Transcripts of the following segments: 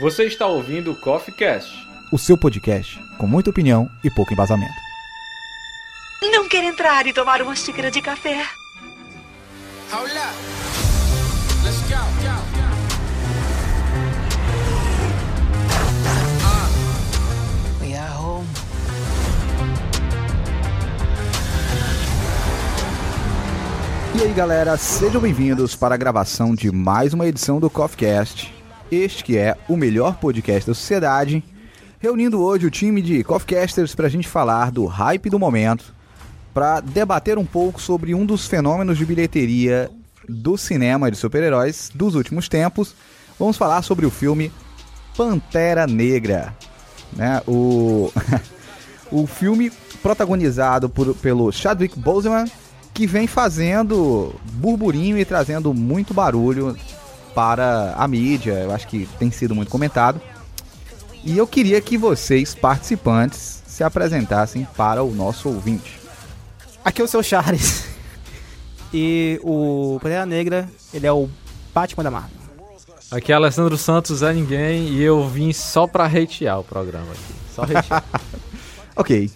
Você está ouvindo o Coffee Cast, o seu podcast com muita opinião e pouco embasamento. Não quer entrar e tomar uma xícara de café? Let's go. go, go. We are home. E aí galera, sejam bem-vindos para a gravação de mais uma edição do CoffeeCast. Este que é o melhor podcast da sociedade, reunindo hoje o time de Coffeecasters para a gente falar do hype do momento, para debater um pouco sobre um dos fenômenos de bilheteria do cinema de super-heróis dos últimos tempos. Vamos falar sobre o filme Pantera Negra, né? O o filme protagonizado por, pelo Chadwick Boseman, que vem fazendo burburinho e trazendo muito barulho para a mídia. Eu acho que tem sido muito comentado. E eu queria que vocês, participantes, se apresentassem para o nosso ouvinte. Aqui é o seu Charles. E o Pantera Negra, ele é o Batman da Marvel. Aqui é Alessandro Santos, é ninguém, e eu vim só pra hatear o programa aqui. Só hatear. Ok.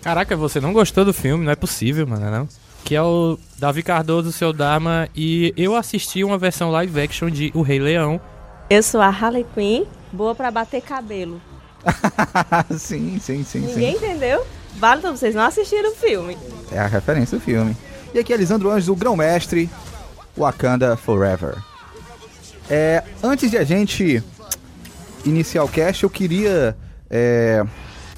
Caraca, você não gostou do filme? Não é possível, mano, não? Que é o Davi Cardoso, seu Dharma, e eu assisti uma versão live action de O Rei Leão. Eu sou a Harley Quinn, boa pra bater cabelo. sim, sim, sim, Ninguém sim. entendeu? Vale pra vocês não assistiram o filme. É a referência do filme. E aqui é Lisandro Anjos, o grão-mestre, Wakanda Forever. É, antes de a gente iniciar o cast, eu queria é,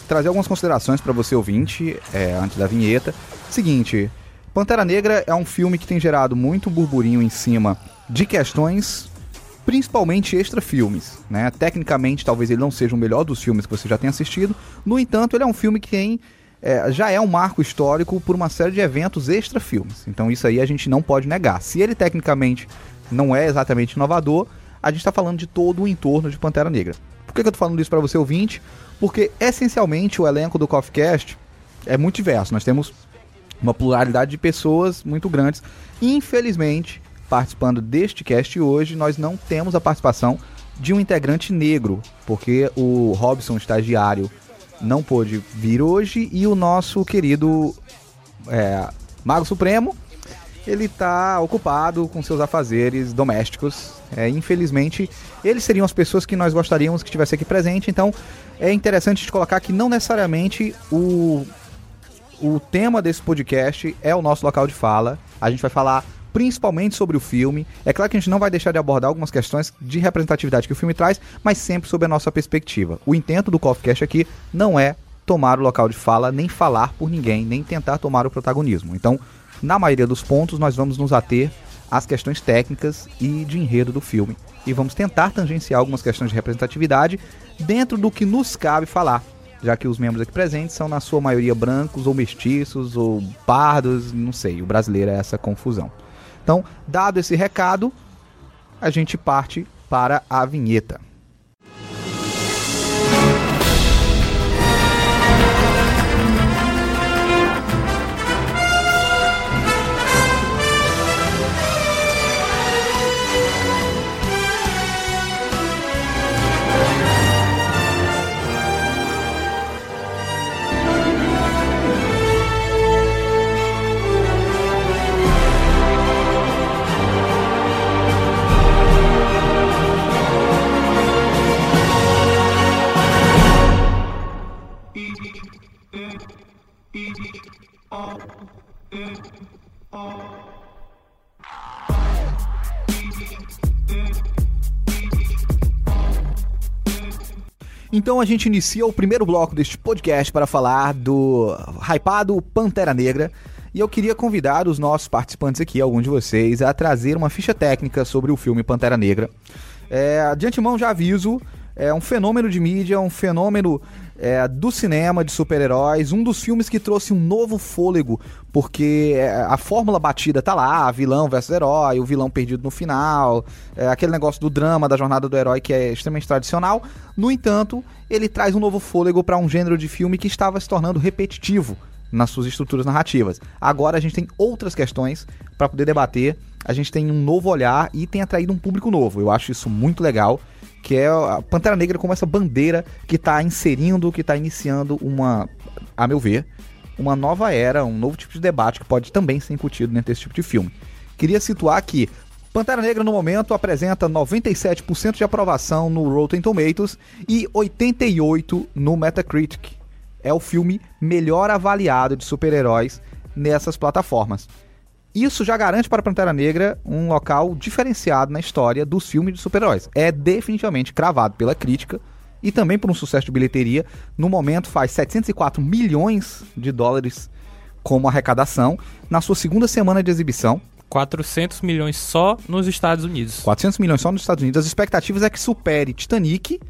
trazer algumas considerações para você ouvinte, é, antes da vinheta. Seguinte, Pantera Negra é um filme que tem gerado muito burburinho em cima de questões, principalmente extra-filmes. Né? Tecnicamente, talvez ele não seja o melhor dos filmes que você já tenha assistido. No entanto, ele é um filme que tem, é, já é um marco histórico por uma série de eventos extra-filmes. Então isso aí a gente não pode negar. Se ele tecnicamente não é exatamente inovador, a gente está falando de todo o entorno de Pantera Negra. Por que, que eu tô falando isso para você ouvinte? Porque essencialmente o elenco do CoffeeCast é muito diverso. Nós temos uma pluralidade de pessoas muito grandes. Infelizmente, participando deste cast hoje, nós não temos a participação de um integrante negro, porque o Robson, estagiário, não pôde vir hoje e o nosso querido é, Mago Supremo, ele está ocupado com seus afazeres domésticos. É, infelizmente, eles seriam as pessoas que nós gostaríamos que estivesse aqui presente. Então, é interessante de colocar que não necessariamente o o tema desse podcast é o nosso local de fala. A gente vai falar principalmente sobre o filme. É claro que a gente não vai deixar de abordar algumas questões de representatividade que o filme traz, mas sempre sob a nossa perspectiva. O intento do CoffeeCast aqui não é tomar o local de fala, nem falar por ninguém, nem tentar tomar o protagonismo. Então, na maioria dos pontos, nós vamos nos ater às questões técnicas e de enredo do filme. E vamos tentar tangenciar algumas questões de representatividade dentro do que nos cabe falar já que os membros aqui presentes são na sua maioria brancos ou mestiços ou pardos, não sei, o brasileiro é essa confusão. Então, dado esse recado, a gente parte para a vinheta. Então a gente inicia o primeiro bloco deste podcast para falar do hypado Pantera Negra. E eu queria convidar os nossos participantes aqui, alguns de vocês, a trazer uma ficha técnica sobre o filme Pantera Negra. É, de antemão já aviso, é um fenômeno de mídia, um fenômeno é, do cinema, de super-heróis, um dos filmes que trouxe um novo fôlego, porque é, a fórmula batida tá lá, vilão versus herói, o vilão perdido no final, é, aquele negócio do drama, da jornada do herói que é extremamente tradicional. No entanto, ele traz um novo fôlego para um gênero de filme que estava se tornando repetitivo nas suas estruturas narrativas. Agora a gente tem outras questões para poder debater, a gente tem um novo olhar e tem atraído um público novo. Eu acho isso muito legal que é a Pantera Negra como essa bandeira que tá inserindo, que tá iniciando uma, a meu ver, uma nova era, um novo tipo de debate que pode também ser incutido dentro desse tipo de filme. Queria situar que Pantera Negra no momento apresenta 97% de aprovação no Rotten Tomatoes e 88 no Metacritic. É o filme melhor avaliado de super-heróis nessas plataformas. Isso já garante para Pantera Negra um local diferenciado na história dos filmes de super-heróis. É definitivamente cravado pela crítica e também por um sucesso de bilheteria. No momento faz 704 milhões de dólares como arrecadação na sua segunda semana de exibição. 400 milhões só nos Estados Unidos. 400 milhões só nos Estados Unidos. As expectativas é que supere Titanic,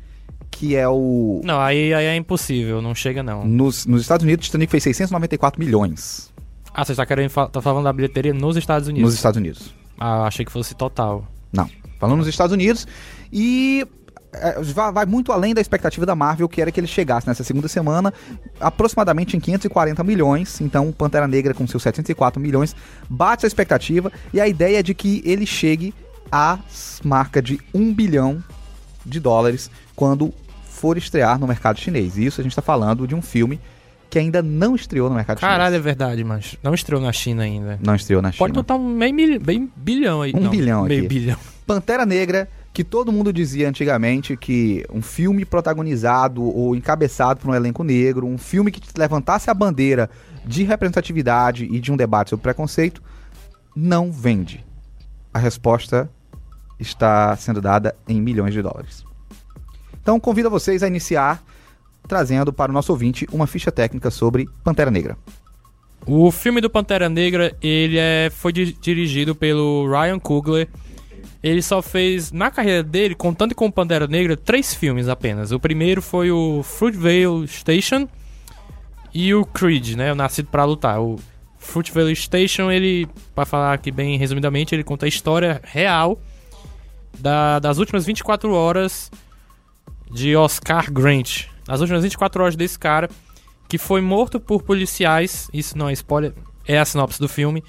que é o Não, aí, aí é impossível, não chega não. nos, nos Estados Unidos Titanic fez 694 milhões Ah, você tá querendo tá falando da bilheteria nos Estados Unidos? nos Estados Unidos. Ah, achei que fosse total. Não, falando nos Estados Unidos e é, vai, vai muito além da expectativa da Marvel, que era que ele chegasse nessa segunda semana aproximadamente em 540 milhões. Então, Pantera Negra com seus 704 milhões bate a expectativa e a ideia é de que ele chegue à marca de 1 bilhão de dólares quando for estrear no mercado chinês. E isso a gente está falando de um filme que ainda não estreou no mercado Caralho, é chinês. verdade, mas não estreou na China ainda. Não estreou na China. Pode botar um meio, mil- meio bilhão aí. Um não, bilhão meio aqui. bilhão. Pantera Negra, que todo mundo dizia antigamente que um filme protagonizado ou encabeçado por um elenco negro, um filme que levantasse a bandeira de representatividade e de um debate sobre preconceito, não vende. A resposta está sendo dada em milhões de dólares. Então convido vocês a iniciar trazendo para o nosso ouvinte uma ficha técnica sobre Pantera Negra. O filme do Pantera Negra, ele é, foi di- dirigido pelo Ryan Coogler. Ele só fez, na carreira dele, contando com o Pantera Negra, três filmes apenas. O primeiro foi o Fruitvale Station e o Creed, né? O Nascido para Lutar. O Fruitvale Station, ele, para falar aqui bem resumidamente, ele conta a história real da- das últimas 24 horas de Oscar Grant. As últimas 24 horas desse cara, que foi morto por policiais, isso não é spoiler, é a sinopse do filme,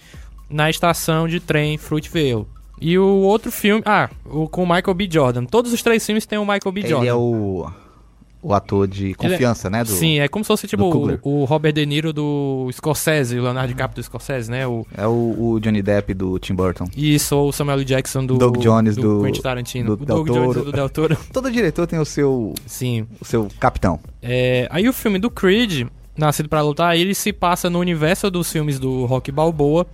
na estação de trem Fruitvale. E o outro filme, ah, o com o Michael B. Jordan. Todos os três filmes têm o Michael B. Jordan. Ele é o, o ator de confiança, né? Do, Sim, é como se fosse tipo do o, o Robert De Niro do Scorsese, o Leonardo DiCaprio do Scorsese, né? O, É o, o Johnny Depp do Tim Burton. isso, ou o Samuel. Jackson do Doug Jones do- Quentin Tarantino. do o Del Doug Jones do Del Toro. Todo diretor tem o seu, Sim. o seu capitão. É, aí o filme do Creed, Nascido pra Lutar, ele se passa no universo dos filmes do Rock Balboa.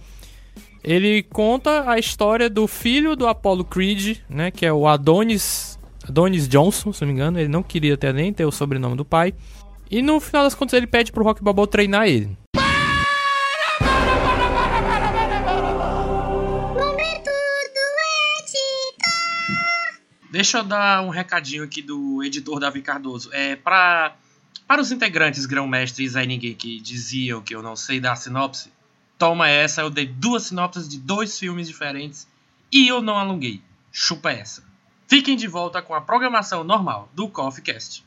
Ele conta a história do filho do Apollo Creed, né, que é o Adonis, Adonis Johnson, se não me engano. Ele não queria ter nem ter o sobrenome do pai. E no final das contas ele pede pro Rock Balboa treinar ele. Deixa eu dar um recadinho aqui do editor Davi Cardoso. É para para os integrantes grão-mestre e Zé Ninguém que diziam que eu não sei dar sinopse, toma essa, eu dei duas sinopses de dois filmes diferentes e eu não alonguei. Chupa essa. Fiquem de volta com a programação normal do Coffee Cast.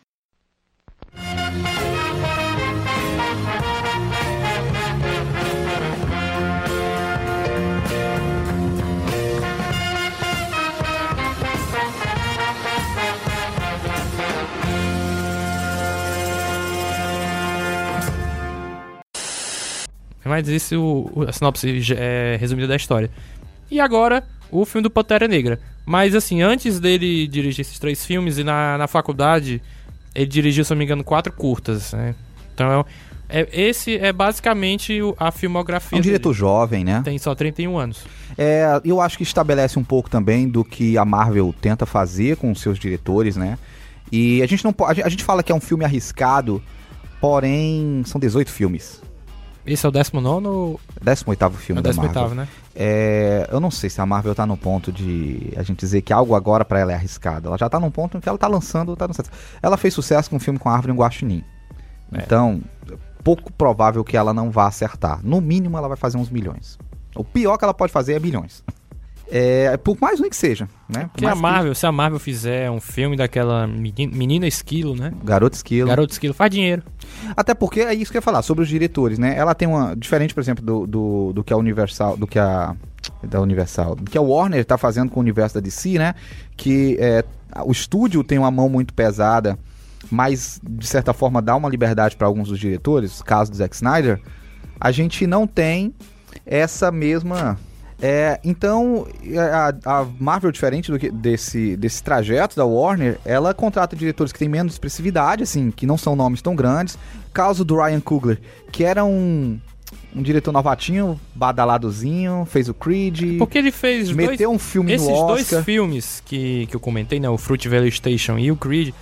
Mas isso a sinopse é resumida da história. E agora, o filme do Pantera Negra. Mas assim, antes dele dirigir esses três filmes, e na, na faculdade, ele dirigiu, se não me engano, quatro curtas, né? Então, é, esse é basicamente a É filmografia um diretor dele. jovem, né? Tem só 31 anos. É, eu acho que estabelece um pouco também do que a Marvel tenta fazer com os seus diretores, né? E a gente não pode. A gente fala que é um filme arriscado, porém são 18 filmes. Esse é o 19 ou 18 filme é o da Marvel. 18, né? É, eu não sei se a Marvel tá no ponto de a gente dizer que algo agora pra ela é arriscado. Ela já tá num ponto em que ela tá lançando, tá lançando. Ela fez sucesso com um filme com a Árvore e um Guaxinim. É. Então, pouco provável que ela não vá acertar. No mínimo, ela vai fazer uns milhões. O pior que ela pode fazer é bilhões. É, por mais ruim que seja, né? Por Porque a mais que- Marvel, se a Marvel fizer um filme daquela meni- menina esquilo, né? Garoto Esquilo. Garoto esquilo faz dinheiro. Até porque é isso que eu ia falar, sobre os diretores, né? Ela tem uma. Diferente, por exemplo, do, do, do que a Universal. Do que a. Da Universal. Do que a Warner tá fazendo com o universo da DC, né? Que é, o estúdio tem uma mão muito pesada, mas de certa forma dá uma liberdade para alguns dos diretores, caso do Zack Snyder, a gente não tem essa mesma. É, então, a, a Marvel, diferente do que, desse, desse trajeto da Warner, ela contrata diretores que têm menos expressividade, assim, que não são nomes tão grandes. Caso do Ryan Coogler, que era um, um diretor novatinho, badaladozinho, fez o Creed. Porque ele fez dois, meteu um filme esses no dois Oscar. filmes que, que eu comentei, né? O Fruit Valley Station e o Creed.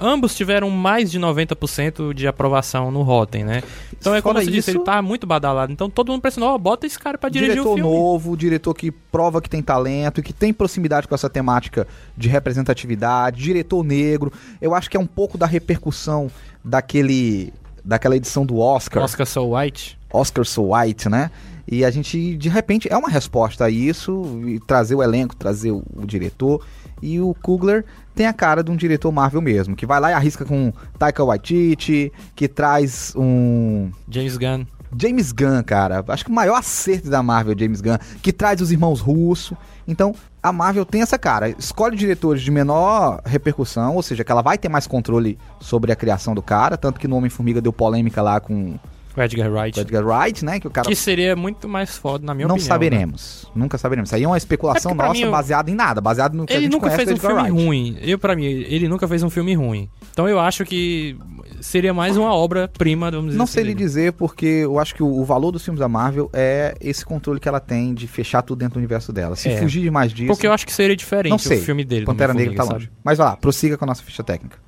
Ambos tiveram mais de 90% de aprovação no Rotten, né? Então é como Fora você disse, isso- ele tá muito badalado. Então todo mundo pressionou, ó, bota esse cara pra dirigir diretor o filme. novo, diretor que prova que tem talento, que tem proximidade com essa temática de representatividade, diretor negro. Eu acho que é um pouco da repercussão daquele daquela edição do Oscar, Oscar So White. Oscar So White, né? E a gente, de repente, é uma resposta a isso, e trazer o elenco, trazer o, o diretor. E o Kugler tem a cara de um diretor Marvel mesmo, que vai lá e arrisca com Taika Waititi, que traz um James Gunn. James Gunn, cara. Acho que o maior acerto da Marvel é James Gunn, que traz os irmãos Russo. Então, a Marvel tem essa cara. Escolhe diretores de menor repercussão, ou seja, que ela vai ter mais controle sobre a criação do cara. Tanto que no Homem-Formiga deu polêmica lá com O Edgar o Wright. Edgar Wright, né? Que o cara Que seria muito mais foda, na minha não opinião. né? saberemos. Nunca saberemos. Isso aí é uma especulação É porque pra nossa mim, baseada em nada, baseado no que a Ele gente nunca conhece fez um filme Wright. ruim. Eu, pra mim, ele nunca fez um filme ruim. Então eu acho que seria mais uma obra-prima, vamos dizer Não assim, sei lhe dizer, porque eu acho que o, o valor dos filmes da Marvel é esse controle que ela tem de fechar tudo dentro do universo dela. Se É. fugir demais disso. Porque eu acho que seria diferente Não sei. o filme dele. Pantera Negra tá sabe? longe. Mas vai lá, prossiga com a nossa ficha técnica.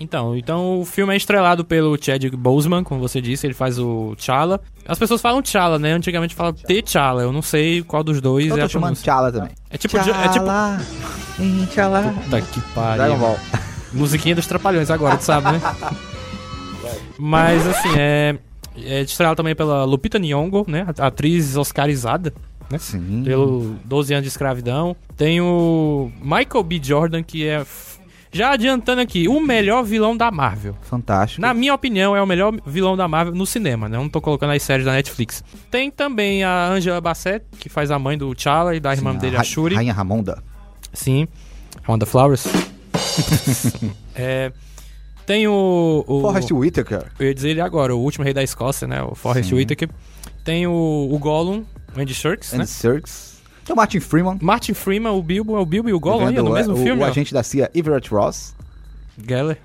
Então, então o filme é estrelado pelo Chadwick Boseman, como você disse, ele faz o T'Challa. As pessoas falam T'Challa, né? Antigamente falavam T'Challa, eu não sei qual dos dois Eu é tô a chamando. T'Challa também. É tipo, é tipo T'Challa, T'Challa. Puta que pariu. Musiquinha dos Trapalhões agora, tu sabe, né? Mas, assim, é, é estrelado também pela Lupita Nyong'o, né? Atriz oscarizada, Sim. pelo 12 anos de escravidão. Tem o Michael B. Jordan, que é... Já adiantando aqui, o melhor vilão da Marvel. Fantástico. Na minha opinião, é o melhor vilão da Marvel no cinema, né? Eu não tô colocando as séries da Netflix. Tem também a Angela Bassett, que faz a mãe do T'Challa e da irmã Sim, dele, Ra- a Shuri. Rainha Ramonda. Sim. Wanda Flowers. é, tem o. o Forrest Whitaker. Eu ia dizer ele agora, o último rei da Escócia, né? O Forrest Sim. Whitaker. Tem o, o Gollum, o Andy Serkis, né? Andy Serkis. Tem o Martin Freeman. Martin Freeman, o Bilbo, é o Bilbo e o Gollum vivendo no mesmo o, filme. O ó. agente da CIA, Everett Ross. Geller.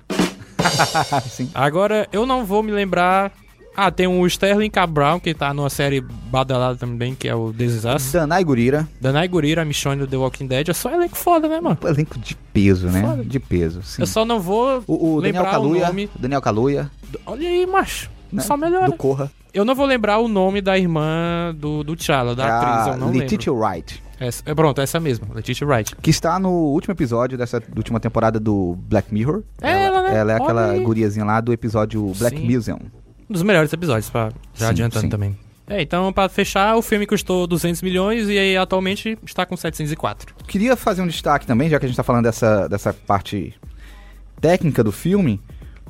Sim. Agora, eu não vou me lembrar. Ah, tem o Sterling Cabral, que tá numa série badalada também, que é o Us. Danai Gurira. Danai Gurira, a Michonne do The Walking Dead. É só elenco foda, né, mano? Elenco de peso, né? Foda. De peso, sim. Eu só não vou O, o Daniel lembrar o Kaluuya. nome. Daniel Kaluuya. Olha aí, macho. né? Só melhora. Do Corra. Eu não vou lembrar o nome da irmã do, do T'Challa, da É atriz, a eu não Letitia lembro. Wright. Essa, é, pronto, essa mesma, Letitia Wright. Que está no último episódio dessa última temporada do Black Mirror. É ela, né? Ela é aquela guriazinha lá do episódio Black Sim. Museum. Um dos melhores episódios, pra, já Sim, adiantando sim. também. É, então, pra fechar, o filme custou 200 milhões e aí atualmente está com 704. Queria fazer um destaque também, já que a gente tá falando dessa, dessa parte técnica do filme,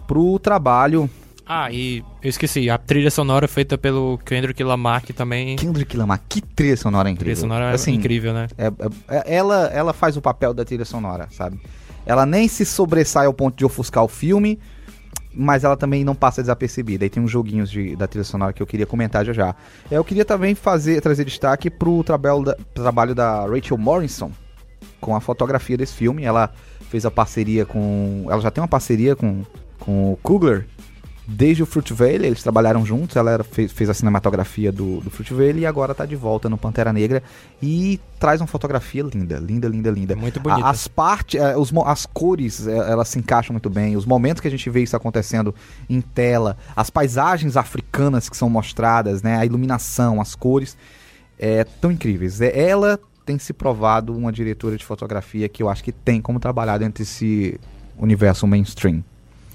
pro trabalho Ah, e eu esqueci, a trilha sonora feita pelo Kendrick Lamar, que também... Kendrick Lamar. Que trilha sonora incrível. trilha sonora é Assim, incrível, né? É, é- é- ela, ela faz o papel da trilha sonora, sabe? Ela nem se sobressai ao ponto de ofuscar o filme, mas ela também não passa desapercebida. E tem uns joguinhos de- da trilha sonora que eu queria comentar já já. Eu queria também fazer, trazer destaque pro trabalho da, trabalho da Rachel Morrison com a fotografia desse filme. Ela fez a parceria com. Ela já tem uma parceria com, com o Kugler. Desde o Fruitvale, eles trabalharam juntos, ela era- fez, fez a cinematografia do, do Fruitvale e agora tá de volta no Pantera Negra e traz uma fotografia linda, linda, linda, linda. Muito bonita. As partes, eh, os as cores, eh, elas se encaixam muito bem. Os momentos que a gente vê isso acontecendo em tela, as paisagens africanas que são mostradas, né, a iluminação, as cores, é, tão incríveis. É, Ela tem se provado uma diretora de fotografia que eu acho que tem como trabalhar dentro desse universo mainstream.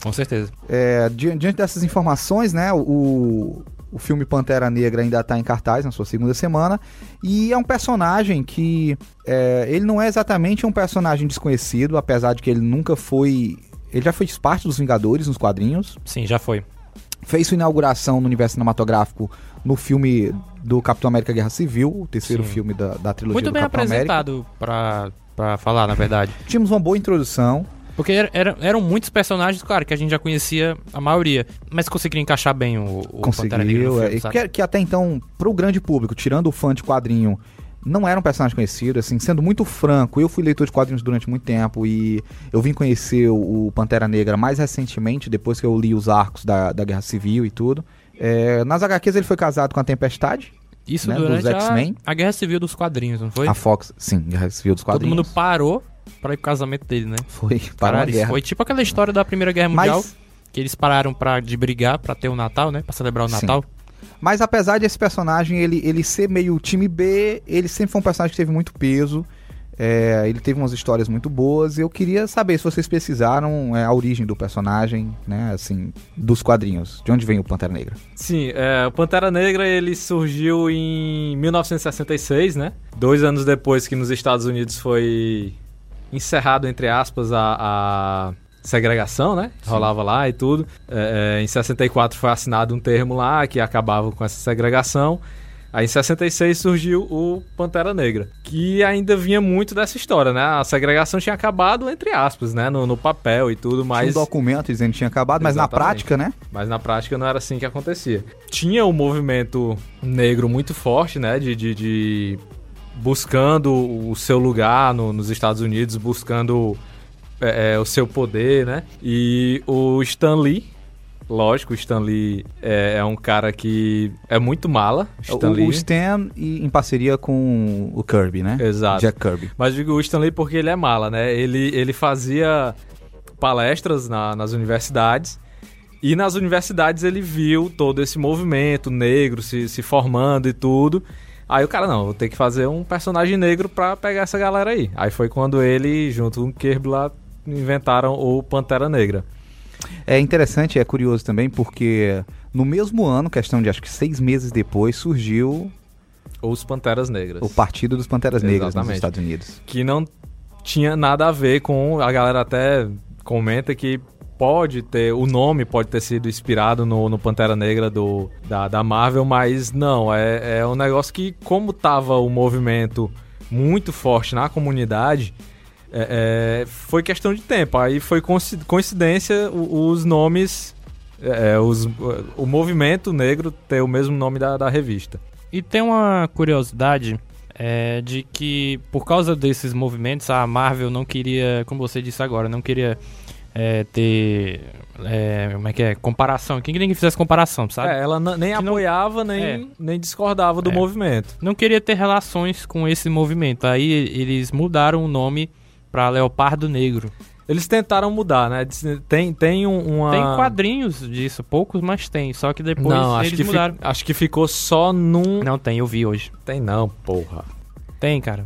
Com certeza. É, di- diante dessas informações, né, o, o filme Pantera Negra ainda está em cartaz na sua segunda semana e é um personagem que é, ele não é exatamente um personagem desconhecido, apesar de que ele nunca foi, ele já fez parte dos Vingadores nos quadrinhos, Sim, já foi. fez sua inauguração no universo cinematográfico no filme do Capitão América Guerra Civil, o terceiro Sim. filme da, da trilogia Muito do bem Capitão América. apresentado pra, pra falar, na verdade. Tínhamos uma boa introdução. Porque era- era- eram muitos personagens, claro, que a gente já conhecia a maioria. Mas conseguiram encaixar bem o, o Pantera Negra no Conseguiu. filme, é, que, que até então, pro grande público, tirando o fã de quadrinho, não era um personagem conhecido, assim, sendo muito franco, eu fui leitor de quadrinhos durante muito tempo e eu vim conhecer o, Pantera Negra mais recentemente, depois que eu li os arcos da, da Guerra Civil e tudo. É, nas HQs ele foi casado com a Tempestade, Isso né, durante dos a, X-Men. a Guerra Civil dos quadrinhos, não foi? a Fox, sim, Guerra Civil dos Todo quadrinhos. mundo parou pra ir pro casamento dele, né? Foi para guerra. foi tipo aquela história da Primeira Guerra Mundial, Mas, que eles pararam pra, de brigar pra ter o Natal, né? Pra celebrar o Sim. Natal. mas apesar desse personagem ele, ele ser meio time B, ele sempre foi um personagem que teve muito peso. É, ele teve umas histórias muito boas. e Eu queria saber se vocês pesquisaram é, a origem do personagem, né? Assim, dos quadrinhos. De onde vem o Pantera Negra? Sim, é, o Pantera Negra ele surgiu em 1966, né? Dois anos depois que nos Estados Unidos foi encerrado, entre aspas, a, a segregação, né? Rolava lá e tudo. É, é, em 64 foi assinado um termo lá que acabava com essa segregação. Aí em 66 surgiu o Pantera Negra, que ainda vinha muito dessa história, né? A segregação tinha acabado, entre aspas, né? No, no papel e tudo, Tinha mas... um documento dizendo que tinha acabado, mas na Exatamente. prática, né? Mas na prática não era assim que acontecia. Tinha um movimento negro muito forte, né? De, de, de buscando o seu lugar no- nos Estados Unidos, buscando é, é, o seu poder, né? E o Stan Lee, lógico, o Stan Lee é, é um cara que é muito mala. Stan O, Lee. o Stan em parceria com o Kirby, né? Exato. Jack Kirby. Mas digo o Stanley porque ele é mala, né? Ele, ele fazia palestras na- nas universidades e nas universidades ele viu todo esse movimento negro se, se formando e tudo. Aí o cara, não, vou ter que fazer um personagem negro pra pegar essa galera aí. Aí foi quando ele, junto com o Kirby lá, inventaram o Pantera Negra. É interessante, é curioso também, porque no mesmo ano, questão de acho que seis meses depois, surgiu os Panteras Negras. o Partido dos Panteras Negras nos. Estados Unidos. que não tinha nada a ver com. A galera até comenta que pode ter. O nome pode ter sido inspirado no, no Pantera Negra do, da, da Marvel, mas não. É, é um negócio que, como tava o movimento muito forte na comunidade. é, é, foi questão de tempo. Aí foi coinci- coincidência os nomes. é, os, o movimento negro ter o mesmo nome da, da revista. E tem uma curiosidade é, de que, por causa desses movimentos, a Marvel não queria, como você disse agora, não queria é, ter. é, como é que é? Comparação. Quem que fizesse comparação, sabe? É, ela nem Que não- apoiava, nem, É. nem discordava do É. movimento. Não queria ter relações com esse movimento. Aí eles mudaram o nome pra Leopardo Negro. Eles tentaram mudar, né? Tem, tem um- uma. Tem quadrinhos disso, poucos, mas tem. Só que depois Não, acho eles que, fi- mudaram. acho que ficou só num. Não tem, eu vi hoje. Tem não, porra. Tem, cara.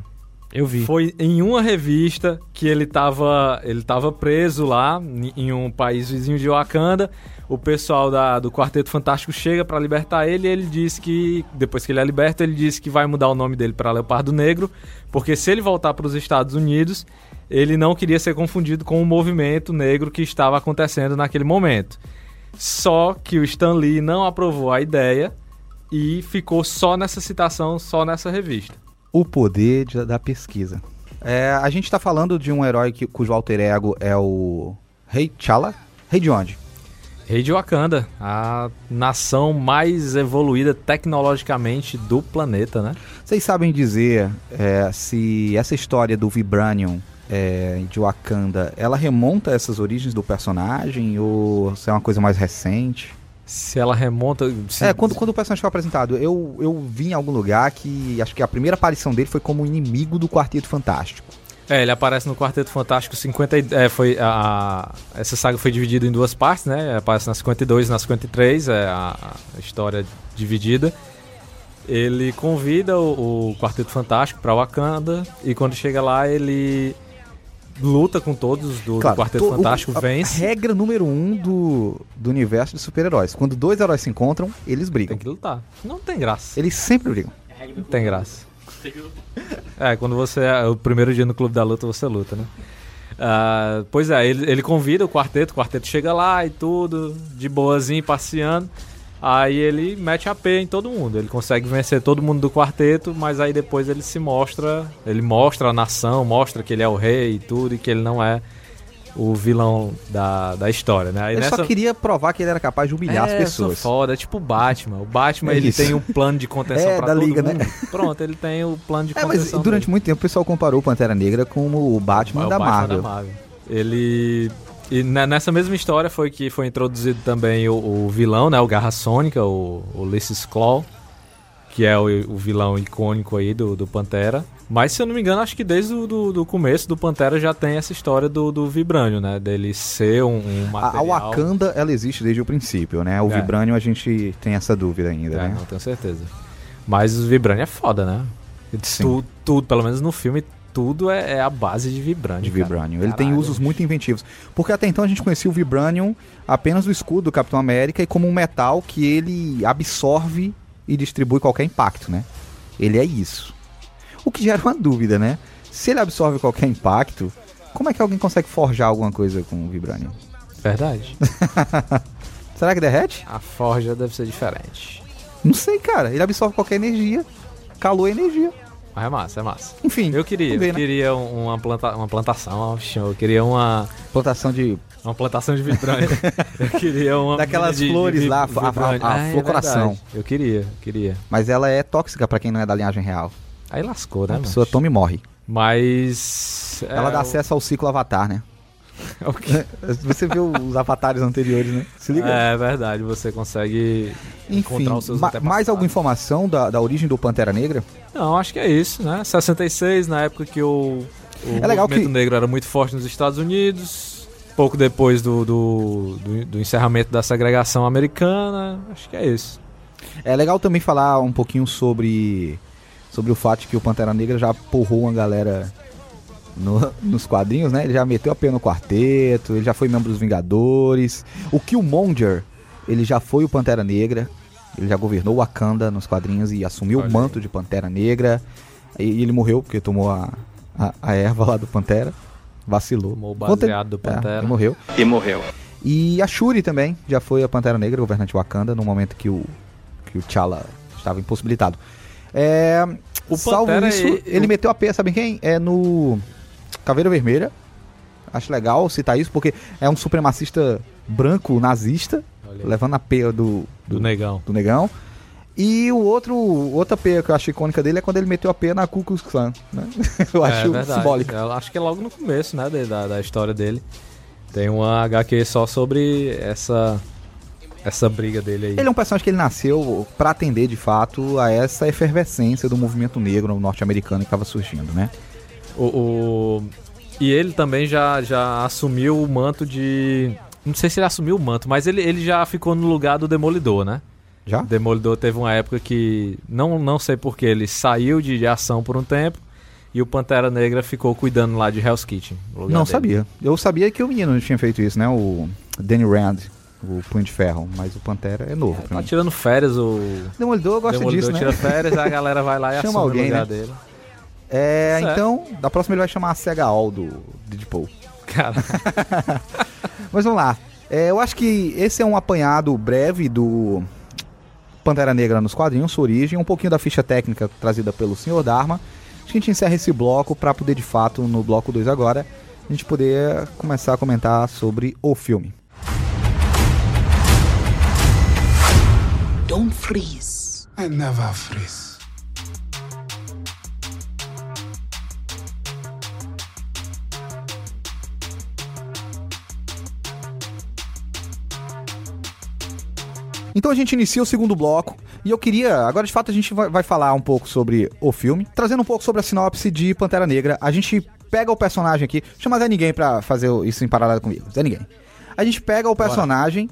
Eu vi. Foi em uma revista que ele tava, ele tava preso lá, em- um país vizinho de Wakanda. O pessoal da, do Quarteto Fantástico chega pra libertar ele e ele diz que, depois que ele é liberto, ele disse que vai mudar o nome dele pra Leopardo Negro, porque se ele voltar para os Estados Unidos, ele não queria ser confundido com o movimento negro que estava acontecendo naquele momento. Só que o Stan Lee não aprovou a ideia e ficou só nessa citação, só nessa revista. O poder de- da pesquisa. É, a gente tá falando de um herói que- cujo alter ego é o Rei T'Challa. Rei de onde? Rei de Wakanda, a nação mais evoluída tecnologicamente do planeta, né? Vocês sabem dizer é, se essa história do Vibranium é, de Wakanda, ela remonta a essas origens do personagem ou se é uma coisa mais recente? Se ela remonta. se- É, quando, quando o personagem foi apresentado, eu, eu vi em algum lugar que acho que a primeira aparição dele foi como inimigo do Quarteto Fantástico. É, ele aparece no Quarteto Fantástico 50. e- É, foi a, a- essa saga foi dividida em duas partes, né? Aparece na 52 e na 53, é a, a história dividida. Ele convida o, o Quarteto Fantástico pra Wakanda e quando chega lá ele luta com todos do, do Quarteto to- o- Fantástico, a vence. regra número um do, do universo de super-heróis. Quando dois heróis se encontram, eles brigam. Tem que lutar. Não tem graça. Eles sempre brigam. Não tem graça. É, quando você é o primeiro dia no Clube da Luta, você luta, né? Ah, pois é, ele, ele convida o quarteto, o quarteto chega lá e tudo, de boazinho, passeando. Aí ele mete a P em todo mundo. Ele consegue vencer todo mundo do quarteto, mas aí depois ele se mostra. Ele mostra a nação, mostra que ele é o rei e tudo, e que ele não é o vilão da, da história, né? Aí Ele só queria provar que ele era capaz de humilhar é, as pessoas. Foda, é tipo o Batman. O Batman É ele isso. tem um plano de contenção É, pra da todo Liga, né? mundo. Pronto, ele tem o plano de É, mas contenção. durante dele. muito tempo o pessoal comparou o Pantera Negra com o Batman, É o da, Batman Marvel. da Marvel. Ele. E ne- nessa mesma história foi que foi introduzido também o, o vilão, né? O Garra Sônica, o, o Ulysses Claw, que é o, o vilão icônico aí do, do Pantera. Mas se eu não me engano, acho que desde o do, do começo do Pantera já tem essa história do, do Vibrânio, né? Dele ser um, um A, a material... Wakanda, ela existe desde o princípio, né? O É. Vibranium a gente tem essa dúvida ainda, É, né? não tenho certeza. Mas o Vibrânio é foda, né? Tudo, tudo, pelo menos no filme, tudo é, é a base de Vibrânio. De. Vibranium. Ele tem usos muito inventivos. Porque até então a gente conhecia o Vibranium apenas do escudo do Capitão América e como um metal que ele absorve e distribui qualquer impacto, né? Ele é isso. O que gera uma dúvida, né? Se ele absorve qualquer impacto, como é que alguém consegue forjar alguma coisa com o Vibranium? Verdade. Será que derrete? A forja deve ser diferente. Não sei, cara. Ele absorve qualquer energia. Calor é energia. Mas é massa, é massa. Enfim. Eu queria, ver, eu né? queria um- uma, planta, uma plantação, eu queria uma, Plantação de. uma plantação de vibrânio. eu queria uma Daquelas de- flores de lá, a- a- a Ah, é flor coração. verdade. Eu queria, eu queria. Mas ela é tóxica pra quem não é da linhagem real. Aí lascou, né, a pessoa toma e morre. Mas... ela é, dá acesso ao ciclo avatar, né? o quê? Você viu os avatares anteriores, né? Se liga. É verdade, você consegue Enfim, encontrar os seus ma- mais alguma informação da, da origem do Pantera Negra? Não, acho que é isso, né? 66, na época que o, o É legal movimento que- negro era muito forte nos Estados Unidos, pouco depois do, do, do, do encerramento da segregação americana, acho que é isso. É legal também falar um pouquinho sobre, sobre o fato que o Pantera Negra já porrou uma galera no- nos quadrinhos, né? Ele já meteu a pena no quarteto, ele já foi membro dos Vingadores. O Killmonger, ele já foi o Pantera Negra. Ele já governou Wakanda nos quadrinhos e assumiu Olha o manto de Pantera Negra. E ele morreu porque tomou a, a, a erva lá do Pantera. Vacilou. Tomou o baseado do É, Pantera. e morreu. E morreu. E a Shuri também já foi a Pantera Negra, governante de Wakanda, no momento que o, que o T'Challa estava impossibilitado. É, O salvo Pantera, isso, ele- ele, o- meteu a P, sabe em quem? É no Caveira Vermelha. Acho legal citar isso, porque é um supremacista branco nazista, Olha levando a P do, Do negão. do negão. E o outro, outra P que eu acho icônica dele é quando ele meteu a P na Ku Klux Klan. Né? Eu é acho verdade. simbólico. Eu acho que é logo no começo, né, da, da história dele. Tem uma HQ só sobre essa essa briga dele aí. Ele é um personagem que ele nasceu pra atender de fato a essa efervescência do movimento negro norte-americano que estava surgindo, né? O, o- E ele também já, já assumiu o manto de. Não sei se ele assumiu o manto, mas ele, ele já ficou no lugar do Demolidor, né? Já? O Demolidor teve uma época que. Não, não sei porquê, ele saiu de, de ação por um tempo e o Pantera Negra ficou cuidando lá de Hell's Kitchen. Não dele. sabia. Eu sabia que o menino tinha feito isso, né? O Danny Rand, o Punho de Ferro, mas o Pantera é novo pra Tá mim. tirando férias o. Demolidor gosta Demolidor disso, né? tira férias, a galera vai lá e Chama assume alguém, o lugar né? dele. É, Certo. então, da próxima ele vai chamar a Sega All do Deadpool. Cara, Mas vamos lá. É, eu acho que esse é um apanhado breve do Pantera Negra nos quadrinhos, sua origem, um pouquinho da ficha técnica trazida pelo Sr. Dharma. Acho que a gente encerra esse bloco para poder, de fato, no bloco 2 agora, a gente poder começar a comentar sobre o filme. Don't freeze. I never freeze. Então a gente inicia o segundo bloco e eu queria, agora de fato a gente vai, vai falar um pouco sobre o filme, trazendo um pouco sobre a sinopse de Pantera Negra. A gente pega o personagem aqui, chama Zé Ninguém pra fazer isso em paralelo comigo, Zé Ninguém. A gente pega o personagem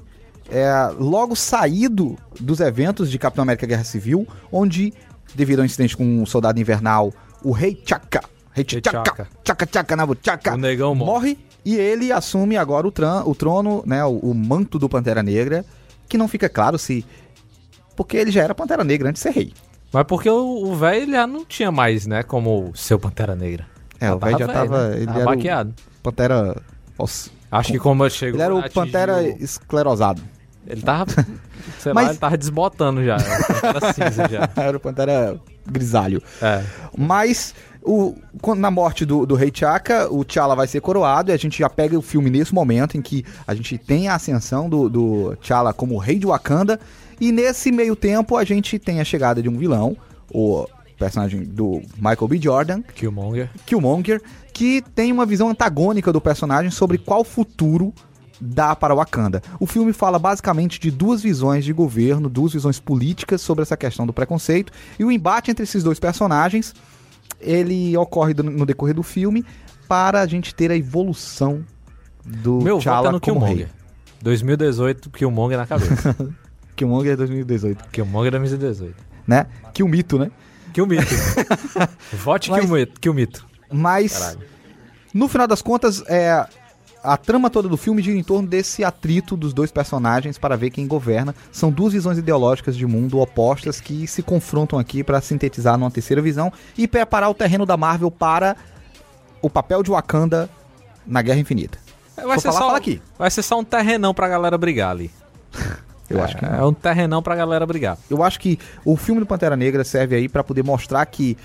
é, logo saído dos eventos de Capitão América Guerra Civil, onde, devido ao incidente com o Soldado Invernal, o Rei Chaka, Rei Chaka, T'Chaka. Chaka Chaka Nabu Chaka, O negão morre. morre e ele assume agora o, tran- o trono, né, o, o manto do Pantera Negra, que não fica claro se porque ele já era Pantera Negra antes de ser rei. mas porque o o velho já não tinha mais, né, como seu Pantera Negra. É, o velho já tava, né? ele Tava era baqueado. o Pantera, nossa, Acho que como chegou ele era o atingiu- Pantera esclerosado. Ele tava. Sei Mas- lá, ele tava desbotando já. Era cinza já. Era o Pantera grisalho. É. Mas o, na morte do, do rei T'Chaka, o T'Challa vai ser coroado e a gente já pega o filme nesse momento em que a gente tem a ascensão do, do T'Challa como rei de Wakanda. E nesse meio tempo a gente tem a chegada de um vilão, o personagem do Michael B. Jordan, Killmonger. Killmonger, que tem uma visão antagônica do personagem sobre qual futuro dá para Wakanda. O filme fala basicamente de duas visões de governo, duas visões políticas sobre essa questão do preconceito e o embate entre esses dois personagens, ele ocorre no decorrer do filme para a gente ter a evolução do Meu voto T'Challa é no como Killmonger. rei. 2018, Killmonger na cabeça. Killmonger é 2018, Killmonger 2018. né? Kill mito, né? Killmito. Vote Mas- Killmito. Killmito. Mas no final das contas, é a trama toda do filme gira em torno desse atrito dos dois personagens para ver quem governa. São duas visões ideológicas de mundo opostas que se confrontam aqui para sintetizar numa terceira visão e preparar o terreno da Marvel para o papel de Wakanda na Guerra Infinita. Vai Vou ser, falar, só, aqui. vai ser só um terrenão pra galera brigar ali. Eu é, acho que não. É um terrenão pra galera brigar. Eu acho que o filme do Pantera Negra serve aí para poder mostrar que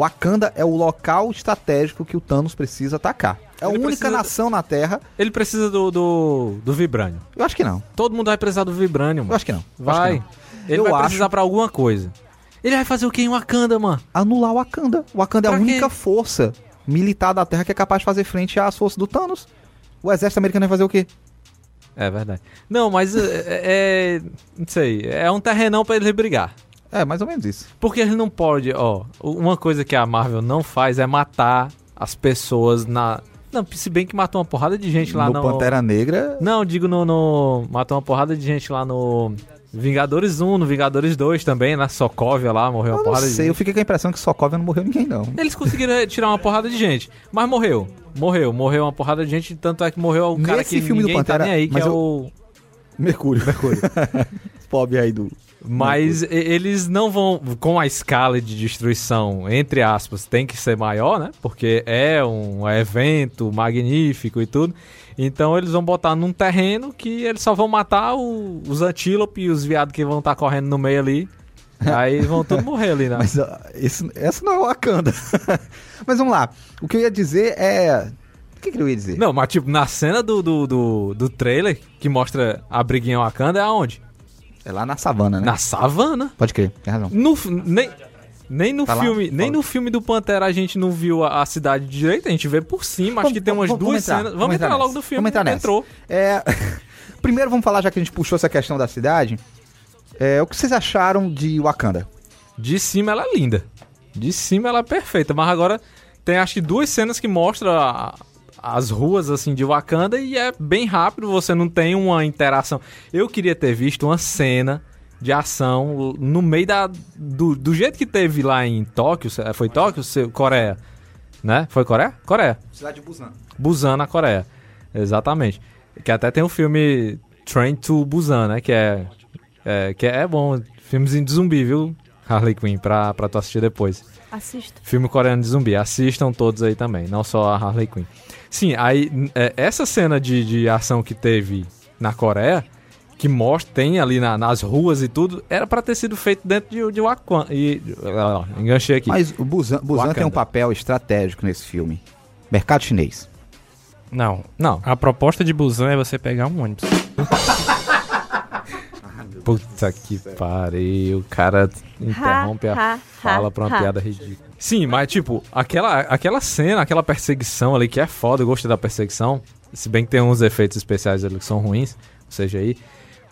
Wakanda é o local estratégico que o Thanos precisa atacar. É a Ele única precisa- nação na Terra. Ele precisa do, do, do Vibranium. Eu acho que não. Todo mundo vai precisar do Vibranium, Eu mano. acho que não. Eu acho Vai. que não. Ele Eu vai acho- precisar pra alguma coisa. Ele vai fazer o que em Wakanda, mano? anular o Wakanda. O Wakanda é a Pra quê? única força militar da Terra que é capaz de fazer frente às forças do Thanos. O exército americano vai fazer o quê? É verdade. Não, mas é, é- Não sei. É um terrenão pra ele brigar. É, mais ou menos isso. Porque ele não pode, ó. Uma coisa que a Marvel não faz é matar as pessoas na. Não, se bem que matou uma porrada de gente lá no no. Pantera Negra, Não, digo no, no. Matou uma porrada de gente lá no. Vingadores 1, no Vingadores 2 também, na Sokovia lá, morreu uma eu não porrada de sei. Eu gente. fiquei com a impressão que Sokovia não morreu ninguém, não. Eles conseguiram tirar uma porrada de gente. Mas morreu. Morreu. Morreu uma porrada de gente. Tanto é que morreu o cara que filme do ninguém Pantera- tá nem aí, que é eu- o. Mercúrio. Mercúrio. Pobre aí do... Mas eles não vão, com a escala de destruição, entre aspas, tem que ser maior, né? Porque é um evento magnífico e tudo. Então eles vão botar num terreno que eles só vão matar o- os antílopes e os viados que vão estar correndo no meio ali. Aí vão tudo morrer ali, né? Mas esse, essa não é o Wakanda. Mas vamos lá. O que eu ia dizer é... O que, que eu ia dizer? Não, mas tipo, na cena do, do, do, do trailer, que mostra a briguinha Wakanda, é aonde? É lá na savana, né? Na savana. Pode crer, tem razão. No, nem, nem no Tá lá? filme, nem Fala. no filme do Pantera a gente não viu a, a cidade direito, a gente vê por cima, acho Vamos- que tem umas vamos- duas vamos entrar, cenas. Vamos, entrar, entrar logo no filme. Vamos entrar nessa. Entrou. É, Primeiro vamos falar, já que a gente puxou essa questão da cidade, é, o que vocês acharam de Wakanda? De cima ela é linda. De cima ela é perfeita, mas agora tem acho que duas cenas que mostram a- as ruas assim de Wakanda e é bem rápido, você não tem uma interação. Eu queria ter visto uma cena de ação no meio da do, do jeito que teve lá em Tóquio, foi Tóquio, Coreia, né? Foi Coreia? Coreia. Cidade de Busan. Busan na Coreia. Exatamente. Que até tem o filme Train to Busan, né? Que é, é, que é bom. Filmezinho de zumbi, viu? Harley Quinn, pra, pra tu assistir depois. Assista. Filme coreano de zumbi. Assistam todos aí também, não só a Harley Quinn. Sim, aí é, essa cena de, de ação que teve na Coreia, que mostra, tem ali na- nas ruas e tudo, era pra ter sido feito dentro de, de Wakanda. E, ó, enganchei aqui. Mas o Busan, Busan tem um papel estratégico nesse filme. Mercado chinês. Não. Não, A proposta de Busan é você pegar um ônibus. Puta que pariu, o cara interrompe Ha, a ha, fala ha, pra uma ha. piada ridícula. Sim, mas tipo, aquela, aquela cena, aquela perseguição ali que é foda, eu gostei da perseguição. Se bem que tem uns efeitos especiais ali que são ruins, ou seja aí.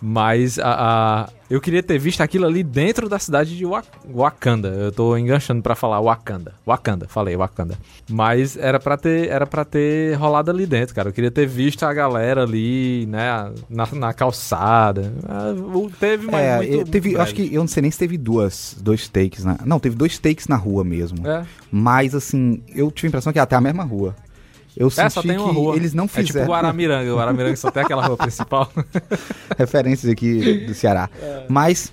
Mas a, a- eu queria ter visto aquilo ali dentro da cidade de Wa- Wakanda. Eu tô enganchando pra falar Wakanda. Wakanda, falei Wakanda. Mas era pra ter, era para ter rolado ali dentro, cara. Eu queria ter visto a galera ali, né, na, na calçada. Ah, Teve, mas é, muito eu teve, acho que eu não sei nem se teve duas, dois takes na. Não, teve dois takes na rua mesmo. É. Mas assim, eu tive a impressão que é até a mesma rua. Eu senti É, só tem uma que rua. eles não É tipo fizeram Guaramiranga. O Guaramiranga só tem aquela rua principal. referências aqui do Ceará. É. Mas